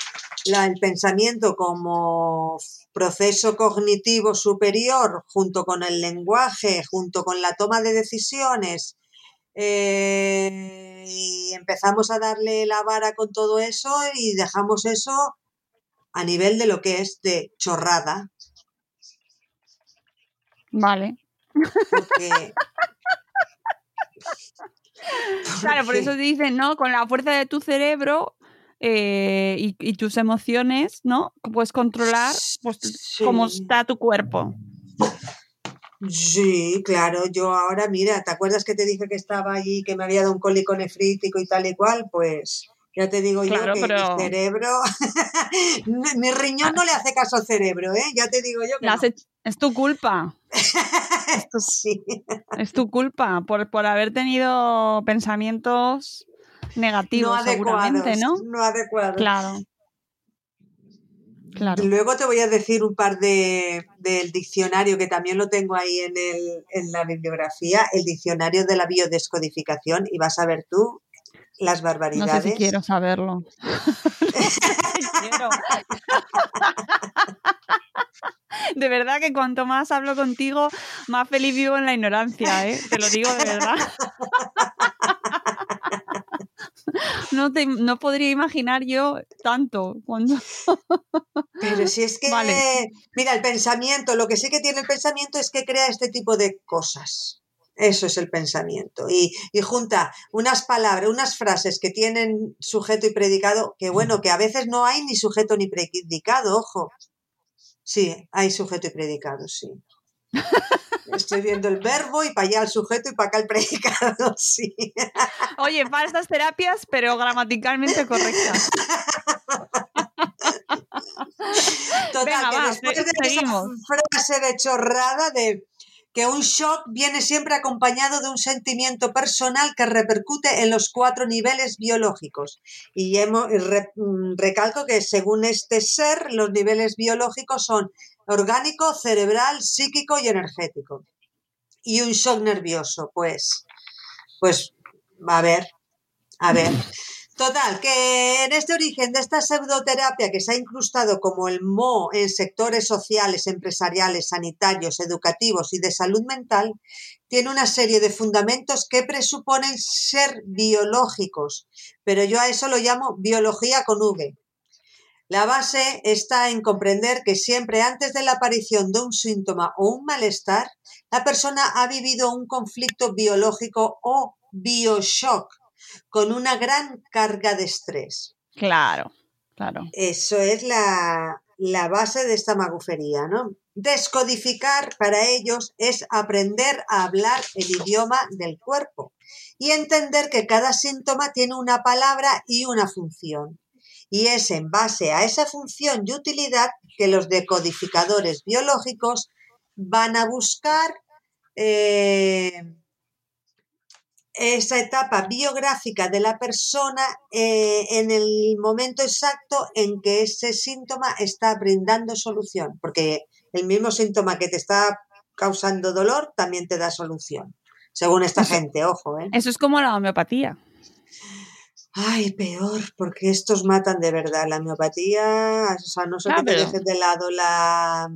la- el pensamiento como proceso cognitivo superior junto con el lenguaje, junto con la toma de decisiones. eh, y empezamos a darle la vara con todo eso y dejamos eso a nivel de lo que es de chorrada, vale. porque Claro, por eso te dicen, ¿no? Con la fuerza de tu cerebro eh, y, y tus emociones, ¿no? Puedes controlar pues, Sí. cómo está tu cuerpo. Sí, claro, yo ahora, mira, ¿te acuerdas que te dije que estaba allí, que me había dado un cólico nefrítico y tal y cual? Pues ya te digo Claro, yo que pero- mi cerebro, mi riñón no le hace caso al cerebro, ¿eh? Ya te digo yo que no. Es tu culpa, Sí. es tu culpa por, por haber tenido pensamientos no negativos, seguramente, adecuados, ¿no? no adecuados. Claro. Claro. Luego te voy a decir un par de del diccionario que también lo tengo ahí en, el, en la bibliografía, el diccionario de la biodescodificación y vas a ver tú las No barbaridades. sé si quiero saberlo. Quiero. De verdad que cuanto más hablo contigo, más feliz vivo en la ignorancia, ¿eh? Te lo digo de verdad. No, te, no podría imaginar yo tanto cuando... Pero si es que, Vale. mira, el pensamiento, lo que sí que tiene el pensamiento es que crea este tipo de cosas. Eso es el pensamiento. Y, y junta unas palabras, unas frases que tienen sujeto y predicado, que bueno, que a veces no hay ni sujeto ni predicado, ojo. Sí, hay sujeto y predicado, sí. Estoy viendo el verbo y para allá el sujeto y para acá el predicado, sí. Oye, falsas terapias, pero gramaticalmente correctas. Total, Venga, que va, después de esa frase de chorrada de que un shock viene siempre acompañado de un sentimiento personal que repercute en los cuatro niveles biológicos. Y hemo- y re- mm, recalco que según este ser, los niveles biológicos son orgánico, cerebral, psíquico y energético. Y un shock nervioso, pues, pues, a ver, a ver. Total, que en este origen de esta pseudoterapia que se ha incrustado como el mo en sectores sociales, empresariales, sanitarios, educativos y de salud mental, tiene una serie de fundamentos que presuponen ser biológicos, pero yo a eso lo llamo biología con V. La base está en comprender que siempre antes de la aparición de un síntoma o un malestar, la persona ha vivido un conflicto biológico o bioshock con una gran carga de estrés. Claro, claro. Eso es la, la base de esta magufería, ¿no? Descodificar para ellos es aprender a hablar el idioma del cuerpo y entender que cada síntoma tiene una palabra y una función. Y es en base a esa función y utilidad que los decodificadores biológicos van a buscar eh, esa etapa biográfica de la persona eh, en el momento exacto en que ese síntoma está brindando solución, porque el mismo síntoma que te está causando dolor también te da solución, según esta gente, ojo, ¿eh? Eso es como la homeopatía. Ay, peor, porque estos matan de verdad. La homeopatía, o sea, no sé Claro, que te dejes de lado la...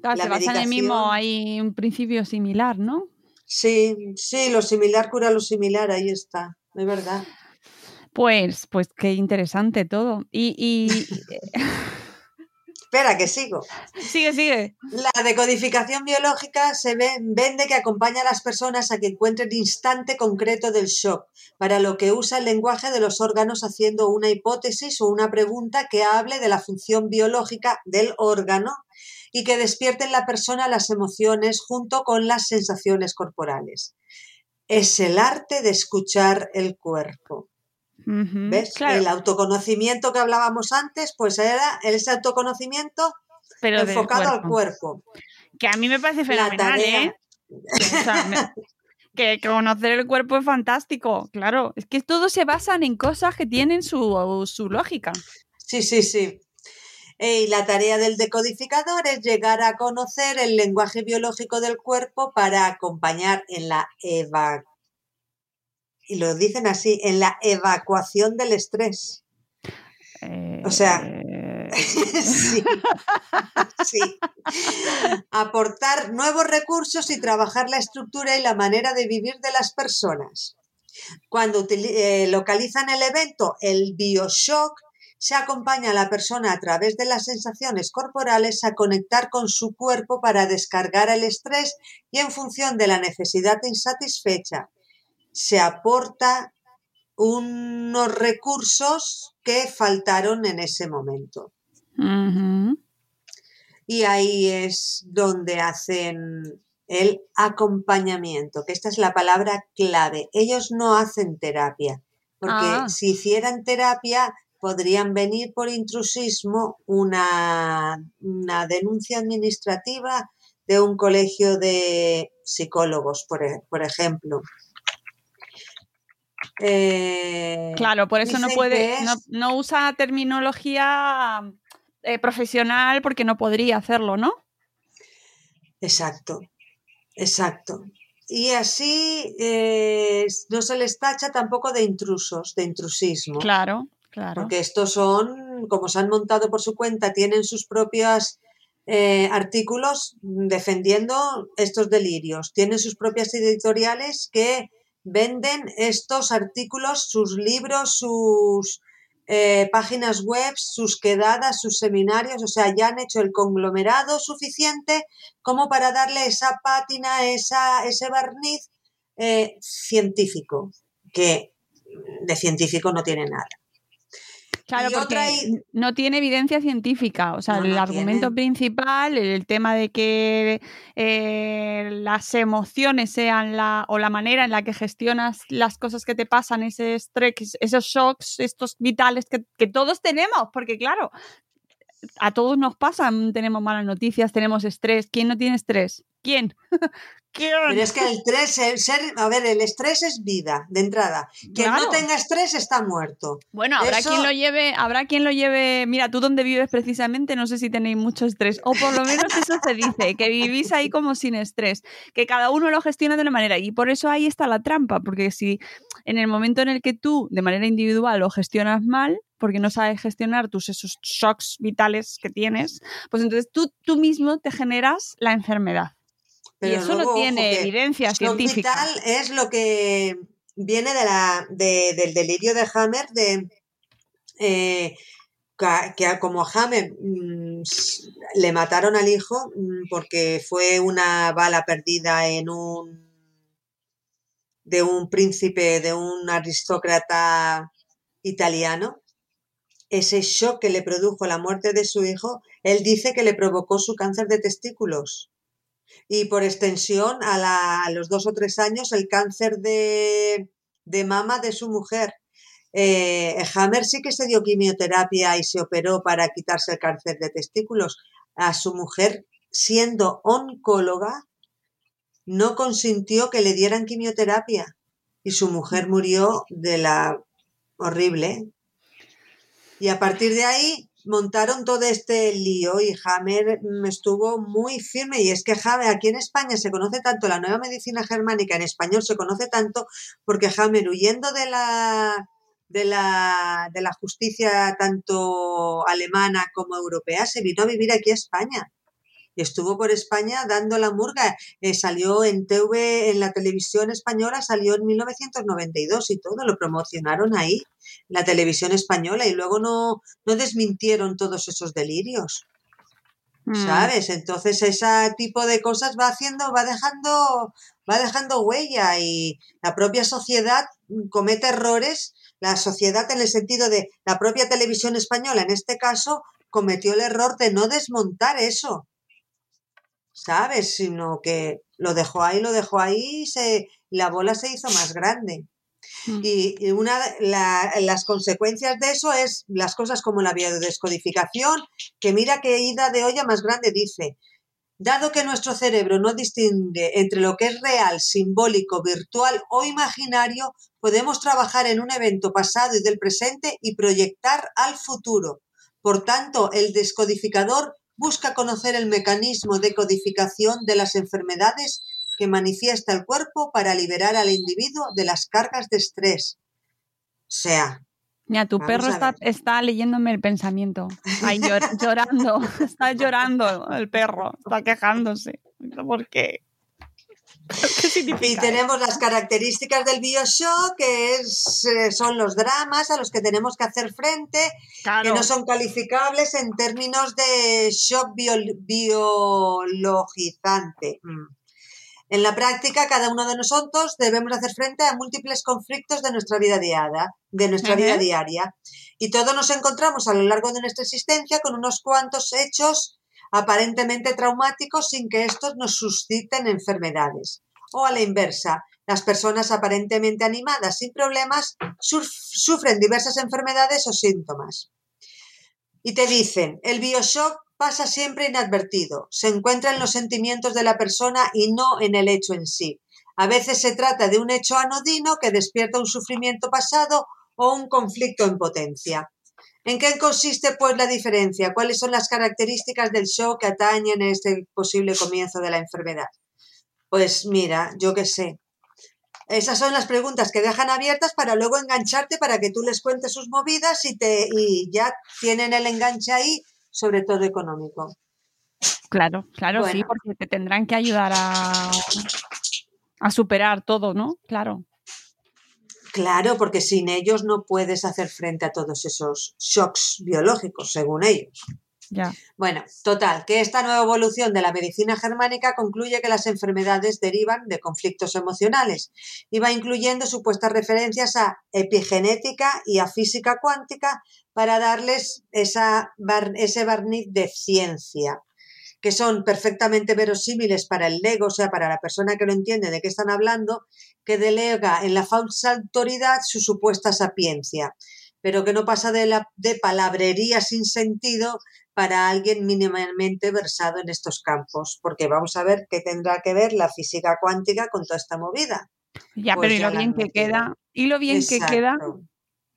Claro, La se en el mismo, medicación. hay un principio similar, ¿no? Sí, sí, lo similar cura lo similar, ahí está, es verdad. Pues, pues qué interesante todo. Y, y Espera, que sigo. sigue, sigue. La decodificación biológica se ve- vende que acompaña a las personas a que encuentren el instante concreto del shock, para lo que usa el lenguaje de los órganos haciendo una hipótesis o una pregunta que hable de la función biológica del órgano y que despierte en la persona las emociones junto con las sensaciones corporales. Es el arte de escuchar el cuerpo. ¿Ves? Claro, El autoconocimiento que hablábamos antes, pues era ese autoconocimiento pero enfocado al cuerpo. Que a mí me parece fenomenal. ¿eh? Que, o sea, me- que conocer el cuerpo es fantástico, claro. Es que todos se basan en cosas que tienen su, su lógica. Sí, sí, sí. Y la tarea del decodificador es llegar a conocer el lenguaje biológico del cuerpo para acompañar en la eva y lo dicen así, en la evacuación del estrés. O sea, Eh, sí, sí. Aportar nuevos recursos y trabajar la estructura y la manera de vivir de las personas. Cuando eh, localizan el evento, el bioshock, se acompaña a la persona a través de las sensaciones corporales a conectar con su cuerpo para descargar el estrés y en función de la necesidad insatisfecha se aporta unos recursos que faltaron en ese momento. Y ahí es donde hacen el acompañamiento, que esta es la palabra clave. Ellos no hacen terapia, porque Ah. si hicieran terapia podrían venir por intrusismo una, una denuncia administrativa de un colegio de psicólogos, por, e- por ejemplo. Eh, Claro, por eso no puede, es- no, no usa terminología eh, profesional porque no podría hacerlo, ¿no? Exacto, exacto. Y así eh, no se les tacha tampoco de intrusos, de intrusismo. Claro, claro. Porque estos son, como se han montado por su cuenta, tienen sus propios artículos defendiendo estos delirios. Tienen sus propias editoriales que venden estos artículos, sus libros, sus eh, páginas web, sus quedadas, sus seminarios. O sea, ya han hecho el conglomerado suficiente como para darle esa pátina, esa, ese barniz eh, científico, que de científico no tiene nada. Claro, Y porque no tiene evidencia científica. O sea, No, el no argumento tiene. principal, el tema de que eh, las emociones sean la o la manera en la que gestionas las cosas que te pasan, ese estrés, esos shocks, estos vitales que, que todos tenemos, porque claro, a todos nos pasan, tenemos malas noticias, tenemos estrés. ¿Quién no tiene estrés? ¿Quién? ¿Quién? Pero es que el estrés, el ser, a ver, el estrés es vida, de entrada. Quien Claro. no tenga estrés está muerto. Bueno, habrá Eso- quien lo lleve, habrá quien lo lleve. Mira, tú donde vives precisamente, no sé si tenéis mucho estrés. O por lo menos eso se dice, que vivís ahí como sin estrés. Que cada uno lo gestiona de una manera. Y por eso ahí está la trampa. Porque si en el momento en el que tú, de manera individual, lo gestionas mal, porque no sabes gestionar tus esos shocks vitales que tienes, pues entonces tú, tú mismo te generas la enfermedad. Pero y eso luego, no tiene evidencia científica. vital es lo que viene de la, de- del delirio de Hammer de eh, que como a Hammer mm, le mataron al hijo mm, porque fue una bala perdida en un de un príncipe, de un aristócrata italiano, ese shock que le produjo la muerte de su hijo, él dice que le provocó su cáncer de testículos y por extensión a, la- a los dos o tres años el cáncer de, de mama de su mujer. Eh, Hammer sí que se dio quimioterapia y se operó para quitarse el cáncer de testículos. A su mujer, siendo oncóloga, no consintió que le dieran quimioterapia y su mujer murió de la horrible. Y a partir de ahí montaron todo este lío y Hammer mm, estuvo muy firme. Y es que Hammer, aquí en España se conoce tanto, la nueva medicina germánica en español se conoce tanto porque Hammer, huyendo de la, de la, de la justicia tanto alemana como europea, se vino a vivir aquí a España. Y estuvo por España dando la murga. Eh, salió en TV, en la televisión española, salió en 1992 y todo, lo promocionaron ahí, la televisión española, y luego no, no desmintieron todos esos delirios. Mm. ¿Sabes? Entonces ese tipo de cosas va haciendo, va dejando, va dejando huella y la propia sociedad comete errores. La sociedad en el sentido de la propia televisión española, en este caso, cometió el error de no desmontar eso. ¿Sabes? Sino que lo dejó ahí, lo dejó ahí y se, la bola se hizo más grande. Mm. Y, y una la- las consecuencias de eso es las cosas como la biodescodificación, que mira qué ida de olla más grande dice. Dado que nuestro cerebro no distingue entre lo que es real, simbólico, virtual o imaginario, podemos trabajar en un evento pasado y del presente y proyectar al futuro. Por tanto, el descodificador busca conocer el mecanismo de codificación de las enfermedades que manifiesta el cuerpo para liberar al individuo de las cargas de estrés. Sea, Mira, tu Vamos perro está leyéndome el pensamiento. Ahí llor- llorando. Está llorando el perro. Está quejándose. ¿Por qué? ¿Qué Y tenemos las características del bioshock, que es, eh, son los dramas a los que tenemos que hacer frente, Claro. que no son calificables en términos de shock bio- biologizante. Mm. En la práctica, cada uno de nosotros debemos hacer frente a múltiples conflictos de nuestra vida diaria, de nuestra vida diaria. Y todos nos encontramos a lo largo de nuestra existencia con unos cuantos hechos aparentemente traumáticos sin que estos nos susciten enfermedades. O a la inversa, las personas aparentemente animadas sin problemas suf- sufren diversas enfermedades o síntomas. Y te dicen, el bioshock pasa siempre inadvertido, se encuentra en los sentimientos de la persona y no en el hecho en sí. A veces se trata de un hecho anodino que despierta un sufrimiento pasado o un conflicto en potencia. ¿En qué consiste, pues, la diferencia? ¿Cuáles son las características del shock que atañen a este posible comienzo de la enfermedad? Pues mira, yo qué sé. Esas son las preguntas que dejan abiertas para luego engancharte para que tú les cuentes sus movidas y, te, y ya tienen el enganche ahí, sobre todo económico. Claro, claro, sí, porque te tendrán que ayudar a, a superar todo, ¿no? Claro. Claro, porque sin ellos no puedes hacer frente a todos esos shocks biológicos, según ellos. Ya. Bueno, total, que esta nueva evolución de la medicina germánica concluye que las enfermedades derivan de conflictos emocionales y va incluyendo supuestas referencias a epigenética y a física cuántica para darles esa ese barniz de ciencia, que son perfectamente verosímiles para el lego, o sea, para la persona que lo entiende de qué están hablando, que delega en la falsa autoridad su supuesta sapiencia, pero que no pasa de, la, de palabrería sin sentido para alguien mínimamente versado en estos campos, porque vamos a ver qué tendrá que ver la física cuántica con toda esta movida. Ya, Pues pero y lo bien que queda. Y lo bien que queda,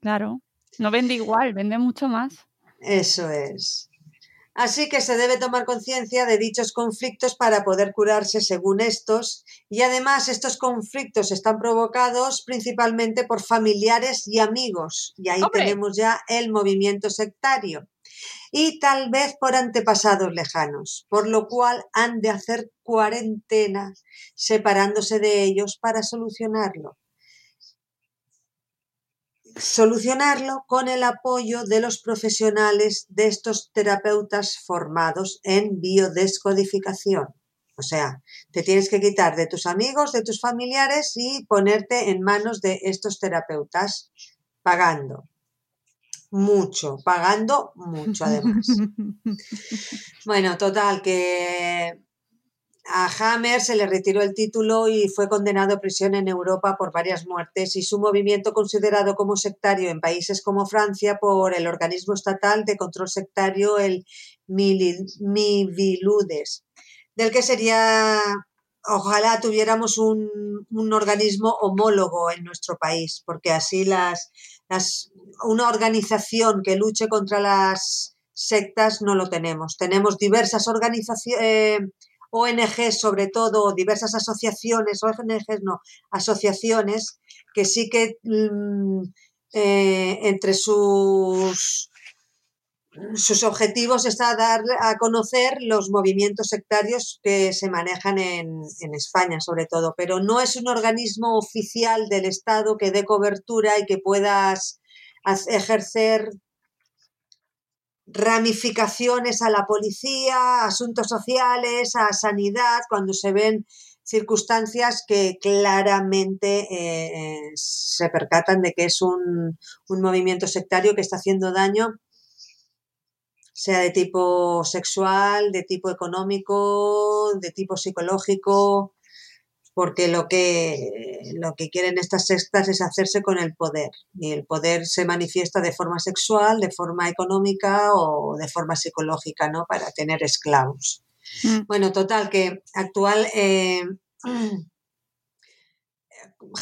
claro. No vende igual, vende mucho más. Eso es. Así que se debe tomar conciencia de dichos conflictos para poder curarse según estos. Y además estos conflictos están provocados principalmente por familiares y amigos. Y ahí ¡Hombre! tenemos ya el movimiento sectario. Y tal vez por antepasados lejanos, por lo cual han de hacer cuarentena separándose de ellos para solucionarlo solucionarlo con el apoyo de los profesionales de estos terapeutas formados en biodescodificación. O sea, te tienes que quitar de tus amigos, de tus familiares y ponerte en manos de estos terapeutas pagando. Mucho, pagando mucho además. Bueno, total, que a Hammer se le retiró el título y fue condenado a prisión en Europa por varias muertes y su movimiento considerado como sectario en países como Francia por el organismo estatal de control sectario, el Miviludes, del que sería, ojalá tuviéramos un, un organismo homólogo en nuestro país, porque así las, las, una organización que luche contra las sectas no lo tenemos. Tenemos diversas organizaciones. ONGs sobre todo, diversas asociaciones, ONGs no, asociaciones que sí que mm, eh, entre sus, sus objetivos está dar a conocer los movimientos sectarios que se manejan en, en España sobre todo, pero no es un organismo oficial del Estado que dé cobertura y que puedas ejercer ramificaciones a la policía, a asuntos sociales, a sanidad, cuando se ven circunstancias que claramente eh, eh, se percatan de que es un, un movimiento sectario que está haciendo daño, sea de tipo sexual, de tipo económico, de tipo psicológico, porque lo que, lo que quieren estas sectas es hacerse con el poder. Y el poder se manifiesta de forma sexual, de forma económica o de forma psicológica, ¿no? Para tener esclavos. Mm. Bueno, total, que actual. eh,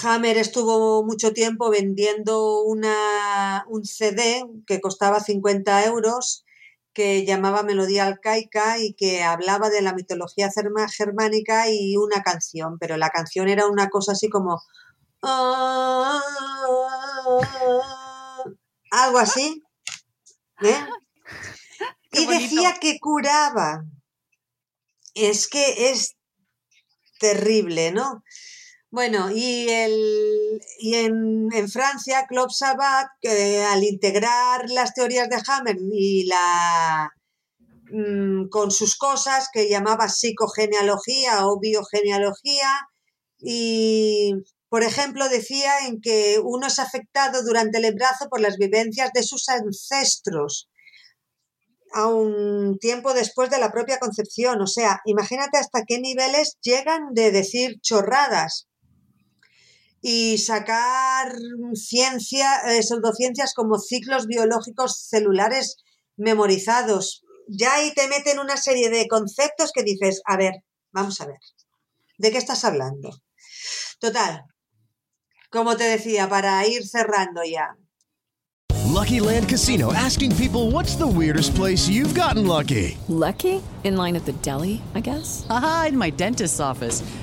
Hammer estuvo mucho tiempo vendiendo una, un CD que costaba 50 euros que llamaba Melodía Alcaica y que hablaba de la mitología germánica y una canción, pero la canción era una cosa así como algo así. ¿eh? Y decía que curaba. Es que es terrible, ¿no? Bueno, y, el, y en, en Francia, Club Sabbath, que al integrar las teorías de Hammer y la mm, con sus cosas que llamaba psicogenealogía o biogenealogía, y por ejemplo decía en que uno es afectado durante el embarazo por las vivencias de sus ancestros a un tiempo después de la propia concepción. O sea, imagínate hasta qué niveles llegan de decir chorradas y sacar ciencia, eh, pseudociencias como ciclos biológicos celulares memorizados. Ya ahí te meten una serie de conceptos que dices, a ver, vamos a ver, ¿de qué estás hablando? Total, como te decía, para ir cerrando ya. Lucky Land Casino asking people what's the weirdest place you've gotten lucky? Lucky? In line at the deli, I guess? Aha, in my dentist's office.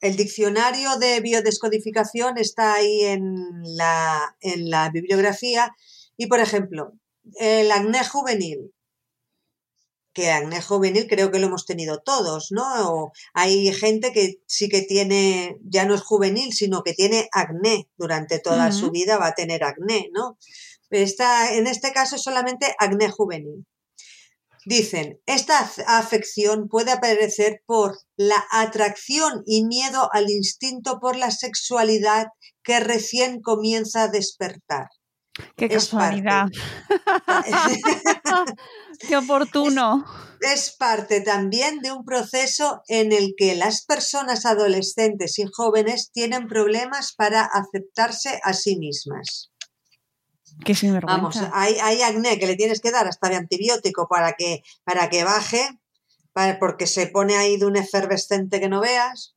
el diccionario de biodescodificación está ahí en la, en la bibliografía y por ejemplo el acné juvenil que acné juvenil creo que lo hemos tenido todos, ¿no? O hay gente que sí que tiene, ya no es juvenil, sino que tiene acné durante toda su vida, va a tener acné, ¿no? Está, en este caso es solamente acné juvenil. Dicen, esta af- afección puede aparecer por la atracción y miedo al instinto por la sexualidad que recién comienza a despertar. Qué Es casualidad. Qué oportuno. Es parte también de un proceso en el que las personas adolescentes y jóvenes tienen problemas para aceptarse a sí mismas. Vamos, hay, acné que le tienes que dar hasta de antibiótico para que, para que baje, porque se pone ahí de un efervescente que no veas.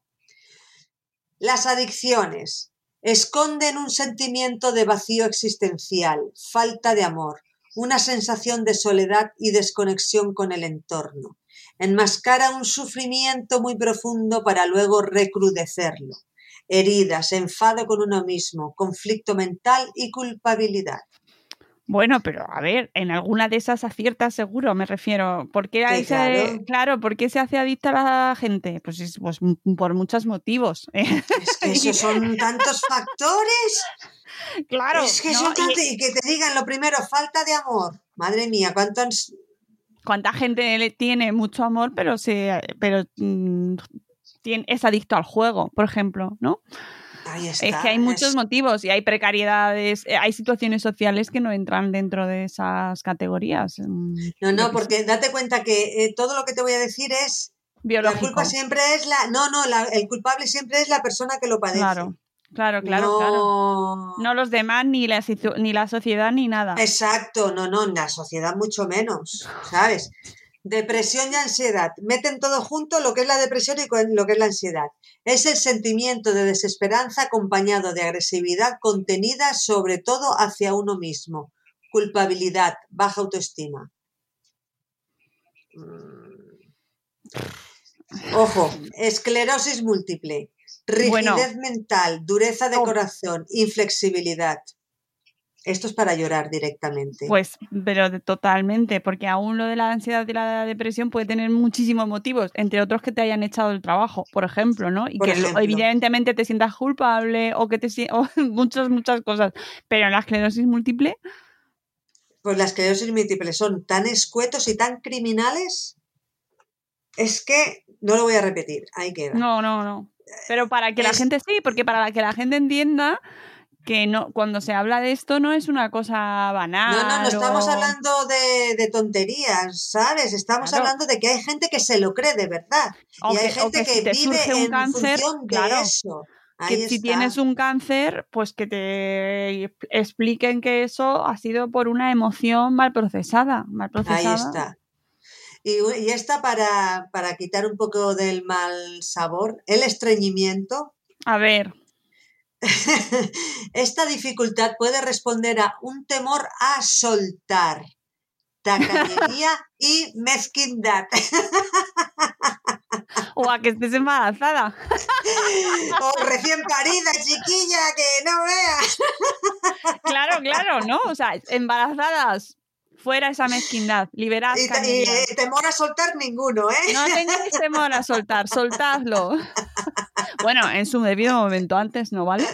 Las adicciones esconden un sentimiento de vacío existencial, falta de amor, una sensación de soledad y desconexión con el entorno. Enmascara un sufrimiento muy profundo para luego recrudecerlo. Heridas, enfado con uno mismo, conflicto mental y culpabilidad. Bueno, pero a ver, en alguna de esas aciertas seguro, me refiero. ¿Por qué, Sí, se- claro. ¿por qué se hace adicta a la gente? Pues, es- pues por muchos motivos. Es que esos son tantos factores. Claro, Es que ¿no? son tantos. Y que te digan lo primero, falta de amor. Madre mía, cuántos. ¿Cuánta gente le tiene mucho amor, pero se, pero mm, tiene- es adicto al juego, por ejemplo, ¿no? Ahí está. Es que hay muchos es- motivos y hay precariedades, eh, hay situaciones sociales que no entran dentro de esas categorías. mm, No, no, porque date cuenta que eh, todo lo que te voy a decir es. La Biológico. culpa siempre es la. No, no, la- el culpable siempre es la persona que lo padece. Claro, claro, claro, no... claro. No los demás, ni la, ni la sociedad, ni nada. Exacto, no, no, en la sociedad mucho menos, ¿sabes? Depresión y ansiedad. Meten todo junto lo que es la depresión y lo que es la ansiedad. Es el sentimiento de desesperanza acompañado de agresividad contenida sobre todo hacia uno mismo. Culpabilidad, baja autoestima. Mm. Ojo, esclerosis múltiple, rigidez Bueno. mental, dureza de Oh. corazón, inflexibilidad. Esto es para llorar directamente. Pues, pero de- totalmente, porque aún lo de la ansiedad y la depresión puede tener muchísimos motivos, entre otros que te hayan echado el trabajo, por ejemplo, ¿no? Y Por que ejemplo. evidentemente te sientas culpable o que te o muchas, muchas cosas. Pero en la esclerosis múltiple, Pues las esclerosis múltiples son tan escuetos y tan criminales. Es que no lo voy a repetir, ahí queda. no, no, no. Pero para que la gente sí, porque para que la gente entienda que no, cuando se habla de esto no es una cosa banal. No, no, no estamos o- hablando de, de tonterías, ¿sabes? Estamos Claro. hablando de que hay gente que se lo cree de verdad. Y hay gente que si vive un en cáncer, función de claro, eso. que Ahí si está. tienes un cáncer, pues que te expliquen que eso ha sido por una emoción mal procesada. Mal Ahí procesada. está. Y, y esta para, para quitar un poco del mal sabor, el estreñimiento. A ver, Esta dificultad puede responder a un temor a soltar, tacañería y mezquindad. o a que estés embarazada. o recién parida, chiquilla, que no veas. claro, claro, ¿no? O sea, embarazadas, fuera esa mezquindad, liberad Y, cañería. eh, temor a soltar ninguno, ¿eh? No tengáis temor a soltar, soltadlo. bueno, en su debido momento, antes no, ¿vale?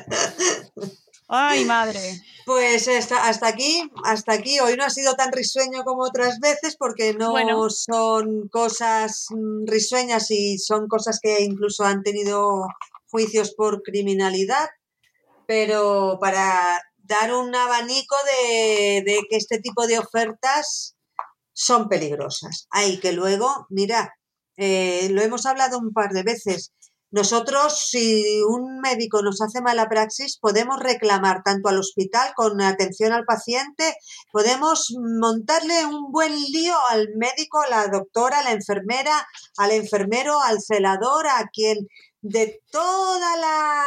Ay, madre. Pues hasta, hasta aquí, hasta aquí. Hoy no ha sido tan risueño como otras veces porque no Bueno. son cosas mm, risueñas y son cosas que incluso han tenido juicios por criminalidad, pero para dar un abanico de, que este tipo de ofertas son peligrosas. Hay que luego, mira, eh, lo hemos hablado un par de veces. Nosotros, si un médico nos hace mala praxis, podemos reclamar tanto al hospital con atención al paciente, podemos montarle un buen lío al médico, a la doctora, a la enfermera, al enfermero, al celador, a quien de toda la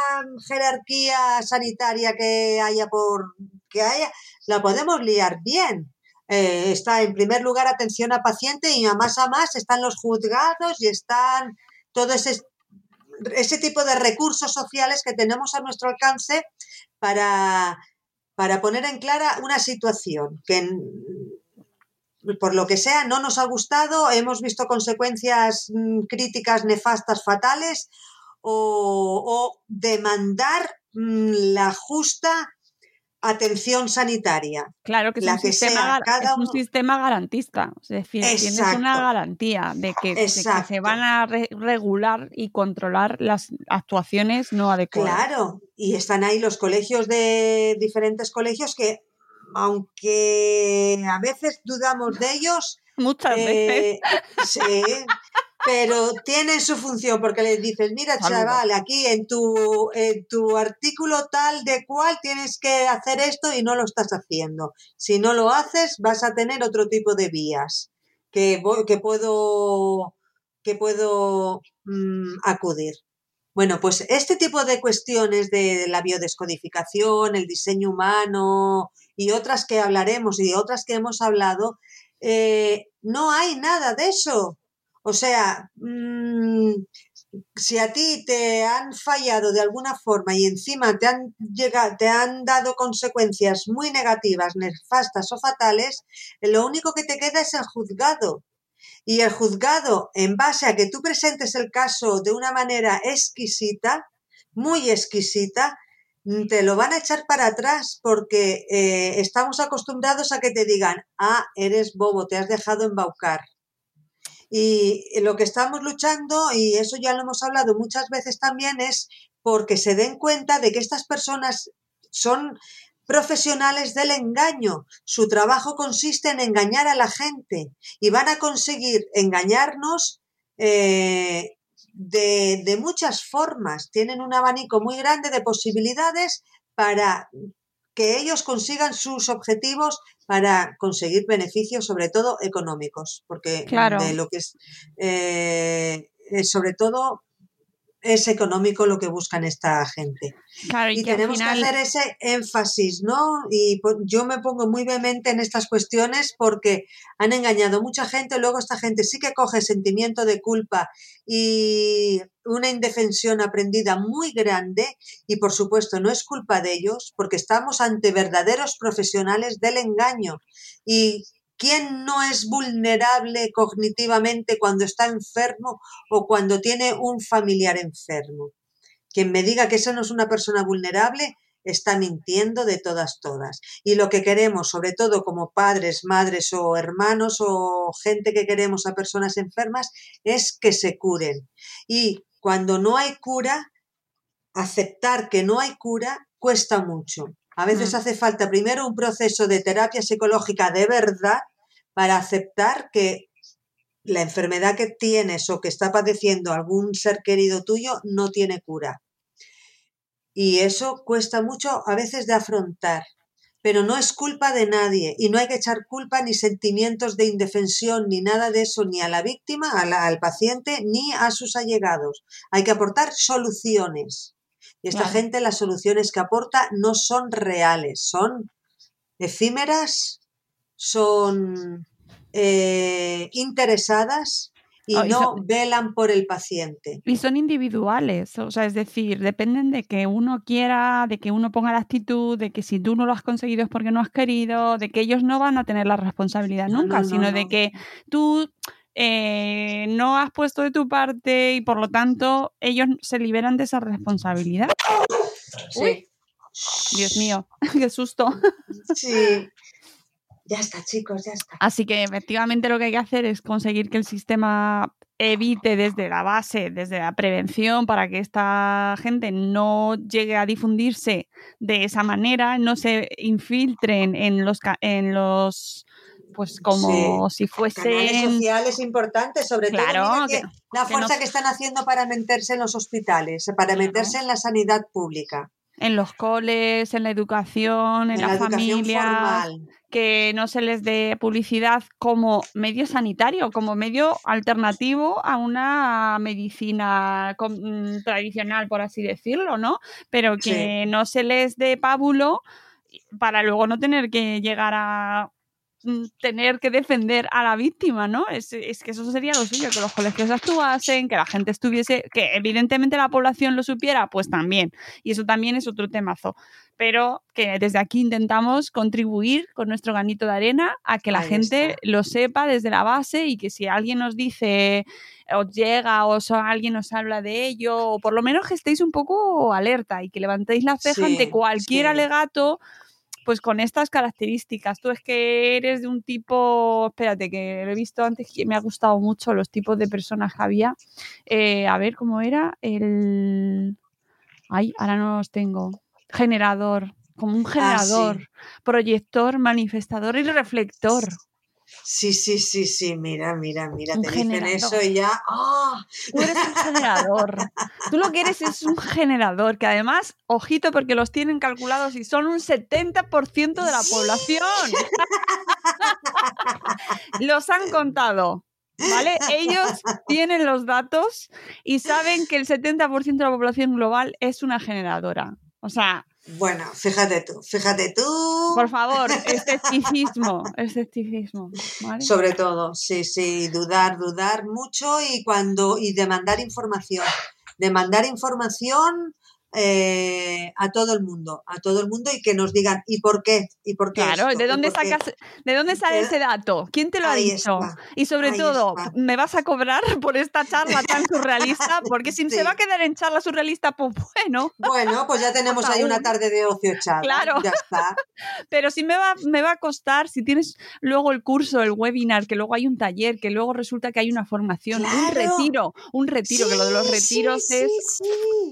jerarquía sanitaria que haya por que haya, la podemos liar bien. Eh, está en primer lugar atención a paciente y a más a más están los juzgados y están todo ese ese tipo de recursos sociales que tenemos a nuestro alcance para, para poner en clara una situación que por lo que sea no nos ha gustado, hemos visto consecuencias mm, críticas nefastas fatales o, o demandar mm, la justa atención sanitaria. Claro que es, la un, que sistema, sea, es un uno- sistema garantista. Es decir, tienes Exacto. una garantía de que, de que se van a re- regular y controlar las actuaciones no adecuadas. Claro, y están ahí los colegios de diferentes colegios que, aunque a veces dudamos de ellos, Muchas veces. eh, sí, pero tienen su función porque les dices, mira chaval, aquí en tu, en tu artículo tal de cual tienes que hacer esto y no lo estás haciendo. Si no lo haces, vas a tener otro tipo de vías que, que puedo, que puedo mm, acudir. Bueno, pues este tipo de cuestiones de la biodescodificación, el diseño humano y otras que hablaremos y otras que hemos hablado, eh, no hay nada de eso. O sea, mm, si a ti te han fallado de alguna forma y encima te han llegado, te han dado consecuencias muy negativas, nefastas o fatales, lo único que te queda es el juzgado. Y el juzgado, en base a que tú presentes el caso de una manera exquisita, muy exquisita, mm, te lo van a echar para atrás porque eh, estamos acostumbrados a que te digan, ah, eres bobo, te has dejado embaucar. Y lo que estamos luchando, y eso ya lo hemos hablado muchas veces también, es porque se den cuenta de que estas personas son profesionales del engaño. Su trabajo consiste en engañar a la gente y van a conseguir engañarnos eh, de, de muchas formas. Tienen un abanico muy grande de posibilidades para que ellos consigan sus objetivos para conseguir beneficios, sobre todo económicos, porque Claro. de lo que es, eh, eh, sobre todo, es económico lo que buscan esta gente. Claro, y, Y que al tenemos final- que hacer ese énfasis, ¿no? Y po- yo me pongo muy vehemente en estas cuestiones porque han engañado mucha gente, luego esta gente sí que coge sentimiento de culpa y una indefensión aprendida muy grande y por supuesto no es culpa de ellos porque estamos ante verdaderos profesionales del engaño y ¿Quién no es vulnerable cognitivamente cuando está enfermo o cuando tiene un familiar enfermo? Quien me diga que eso no es una persona vulnerable está mintiendo de todas, todas. Y lo que queremos, sobre todo como padres, madres o hermanos o gente que queremos a personas enfermas, es que se curen. Y cuando no hay cura, aceptar que no hay cura cuesta mucho. A veces Mm. hace falta primero un proceso de terapia psicológica de verdad para aceptar que la enfermedad que tienes o que está padeciendo algún ser querido tuyo no tiene cura. Y eso cuesta mucho a veces de afrontar, pero no es culpa de nadie y no hay que echar culpa ni sentimientos de indefensión ni nada de eso ni a la víctima, a la- al paciente, ni a sus allegados. Hay que aportar soluciones. Y esta gente las soluciones que aporta no son reales, son efímeras, son eh, interesadas y Oh, y no son- velan por el paciente. Y son individuales, o sea, es decir, dependen de que uno quiera, de que uno ponga la actitud, de que si tú no lo has conseguido es porque no has querido, de que ellos no van a tener la responsabilidad nunca, no, no, sino de que tú eh, no has puesto de tu parte y por lo tanto ellos se liberan de esa responsabilidad. Uy, Dios mío, qué susto. Sí. Ya está, chicos, ya está. Así que efectivamente lo que hay que hacer es conseguir que el sistema evite desde la base, desde la prevención, para que esta gente no llegue a difundirse de esa manera, no se infiltren en los, en los pues como si Canales fuesen sociales importantes, sobre Claro, todo que que- la que fuerza que están haciendo para meterse en los hospitales, para meterse en la sanidad pública. en los coles, en la educación, en, En la, la educación familia, formal. Que no se les dé publicidad como medio sanitario, como medio alternativo a una medicina mm, tradicional, por así decirlo, ¿no? Pero que no se les dé pábulo para luego no tener que llegar a mm, tener que defender a la víctima, ¿no? Es, es que eso sería lo suyo, que los colegios actuasen, que la gente estuviese, que evidentemente la población lo supiera, pues también. Y eso también es otro temazo. Pero que desde aquí intentamos contribuir con nuestro ganito de arena a que la Ahí gente está. lo sepa desde la base y que si alguien nos dice, os llega o so- alguien os habla de ello, o por lo menos que estéis un poco alerta y que levantéis la ceja Sí, ante cualquier sí. alegato pues con estas características. Tú es que eres de un tipo, espérate, que lo he visto antes que me ha gustado mucho los tipos de personas que había. Eh, a ver cómo era el... Ay, ahora no los tengo. Generador, como un Ah, generador, proyector, manifestador y reflector. Sí, sí, sí, sí, mira, mira, mira, Un te dicen generador. eso y ya. ¡ah! Tú eres un generador. Tú lo que eres es un generador, que además, ojito, porque los tienen calculados y son un 70% de la población. los han contado. ¿Vale? Ellos tienen los datos y saben que el 70% de la población global es una generadora. O sea, Bueno, fíjate tú, fíjate tú. por favor, escepticismo, escepticismo. ¿vale? Sobre todo, sí, sí, dudar, dudar mucho y cuando y demandar información, demandar información eh, a todo el mundo, a todo el mundo y que nos digan y por qué, y por qué. Claro, esto? ¿de ¿Y dónde qué? sacas, de dónde sale Eh, ese dato? ¿Quién te lo ha dicho? está, Y sobre ahí todo, está. ¿me vas a cobrar por esta charla tan surrealista? Porque si se va a quedar en charla surrealista, pues bueno. Bueno, pues ya tenemos ahí una tarde de ocio echada. Claro. Ya está. Pero si me va, me va a costar, si tienes luego el curso, el webinar, que luego hay un taller, que luego resulta que hay una formación, un retiro, un retiro, que lo de los retiros sí, es... sí, sí.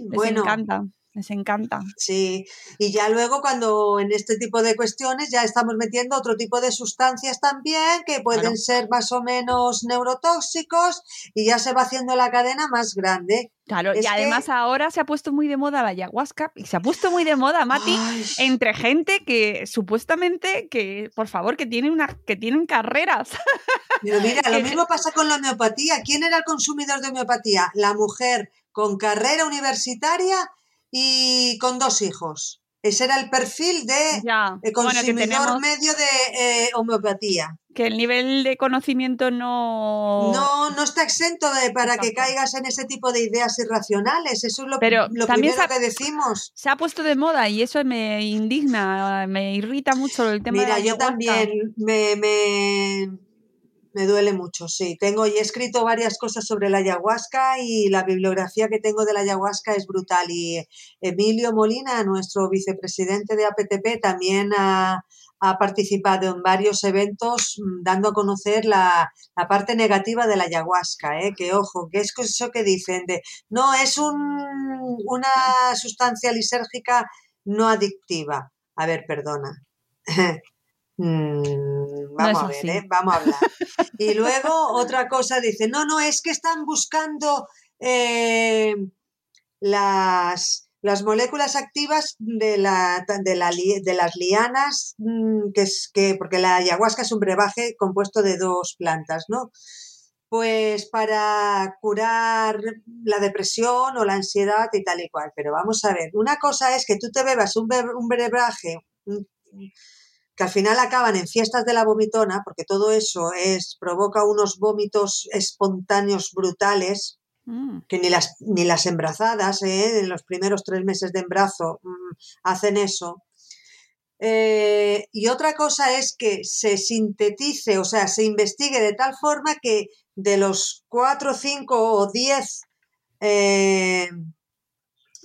Les Bueno. encanta, les encanta. Sí, y ya luego cuando en este tipo de cuestiones ya estamos metiendo otro tipo de sustancias también que pueden Claro. ser más o menos neurotóxicos y ya se va haciendo la cadena más grande. Claro, Es y que- además ahora se ha puesto muy de moda la ayahuasca y se ha puesto muy de moda, Mati, Ay. entre gente que supuestamente, que por favor, que tienen, una, que tienen carreras. Pero mira, lo mismo pasa con la homeopatía. ¿Quién era el consumidor de homeopatía? La mujer con carrera universitaria y con dos hijos. Ese era el perfil de eh, bueno, consumidor tenemos medio de eh, homeopatía. que el nivel de conocimiento no... No, no está exento de para que caigas en ese tipo de ideas irracionales. Eso es lo, Pero lo también primero ha- que decimos. Se ha puesto de moda y eso me indigna, me irrita mucho el tema de la Mira, yo también me, me, me duele mucho, sí. Tengo y he escrito varias cosas sobre la ayahuasca y la bibliografía que tengo de la ayahuasca es brutal. Y Emilio Molina, nuestro vicepresidente de APTP, también ha, ha participado en varios eventos mm, dando a conocer la, la parte negativa de la ayahuasca, ¿eh? que ojo, que es eso que dicen de, no, es un, una sustancia lisérgica no adictiva. A ver, perdona. Mm, vamos a ver. ¿eh? vamos a hablar. Y luego otra cosa dice, no, no, es que están buscando eh, las, las moléculas activas de, la, de, la de las lianas, mm, que es que, porque la ayahuasca es un brebaje compuesto de dos plantas, ¿no? Pues para curar la depresión o la ansiedad y tal y cual. Pero vamos a ver, una cosa es que tú te bebas un, be- un brebaje que al final acaban en fiestas de la vomitona, porque todo eso es, provoca unos vómitos espontáneos brutales, Mm. que ni las, ni las embarazadas, ¿eh? en los primeros tres meses de embarazo, mm, hacen eso. Eh, y otra cosa es que se sintetice, o sea, se investigue de tal forma que de los cuatro, cinco o diez eh,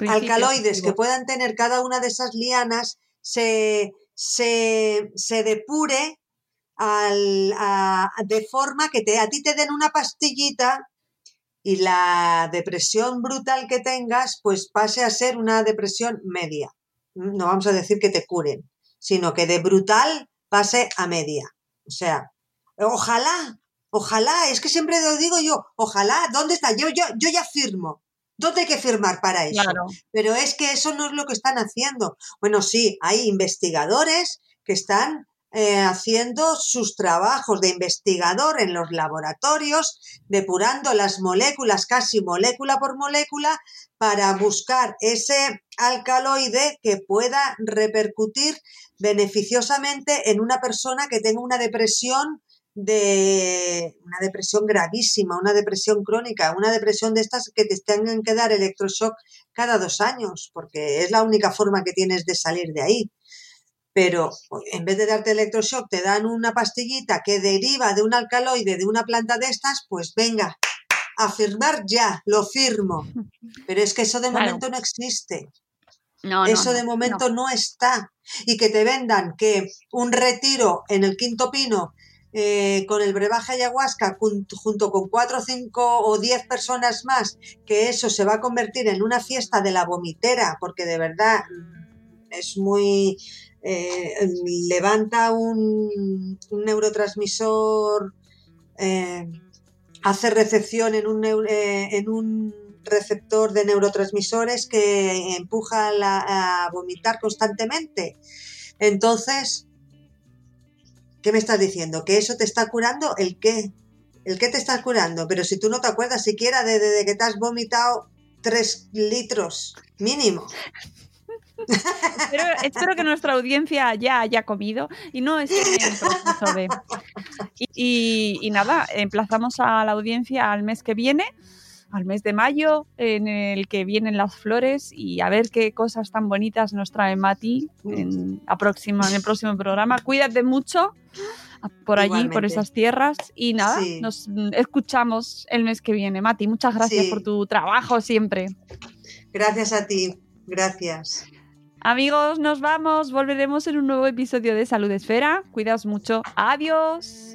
alcaloides que puedan tener cada una de esas lianas se, se, se depure al- a- de forma que te, a ti te den una pastillita y la depresión brutal que tengas, pues pase a ser una depresión media. No vamos a decir que te curen, sino que de brutal pase a media. O sea, ojalá, ojalá, es que siempre lo digo yo, ojalá, ¿dónde está? Yo, yo, yo ya firmo. ¿Dónde hay que firmar para eso? Claro. Pero es que eso no es lo que están haciendo. Bueno, sí, hay investigadores que están eh, haciendo sus trabajos de investigador en los laboratorios, depurando las moléculas casi molécula por molécula para buscar ese alcaloide que pueda repercutir beneficiosamente en una persona que tenga una depresión de una depresión gravísima, una depresión crónica, una depresión de estas que te tengan que dar electroshock cada dos años, porque es la única forma que tienes de salir de ahí. Pero en vez de darte electroshock, te dan una pastillita que deriva de un alcaloide de una planta de estas, pues venga, a firmar ya, lo firmo. Pero es que eso de Claro. momento no existe. No, Eso no, de momento no. no. está. Y que te vendan que un retiro en el Quinto Pino eh, con el brebaje ayahuasca jun- junto con cuatro, cinco o diez personas más, que eso se va a convertir en una fiesta de la vomitera, porque de verdad mm, es muy... eh, levanta un, neurotransmisor, eh, hace recepción en un, receptor de neurotransmisores que empuja a vomitar constantemente. Entonces, ¿qué me estás diciendo? ¿Que eso te está curando? ¿El qué? ¿El qué te está curando? Pero si tú no te acuerdas siquiera de, de- de que te has vomitado tres litros mínimo. Espero, espero que nuestra audiencia ya haya comido y no esté en proceso de. Y, y- y nada, emplazamos a la audiencia al mes que viene, al mes de mayo, en el que vienen las flores y a ver qué cosas tan bonitas nos trae Mati en, la próxima- en el próximo programa. Cuídate mucho por allí, por esas tierras y nada, Sí. nos mm, escuchamos el mes que viene. Mati, muchas gracias Sí. por tu trabajo siempre. Gracias a ti. Gracias. Amigos, nos vamos. Volveremos en un nuevo episodio de Salud Esfera. Cuidaos mucho. Adiós.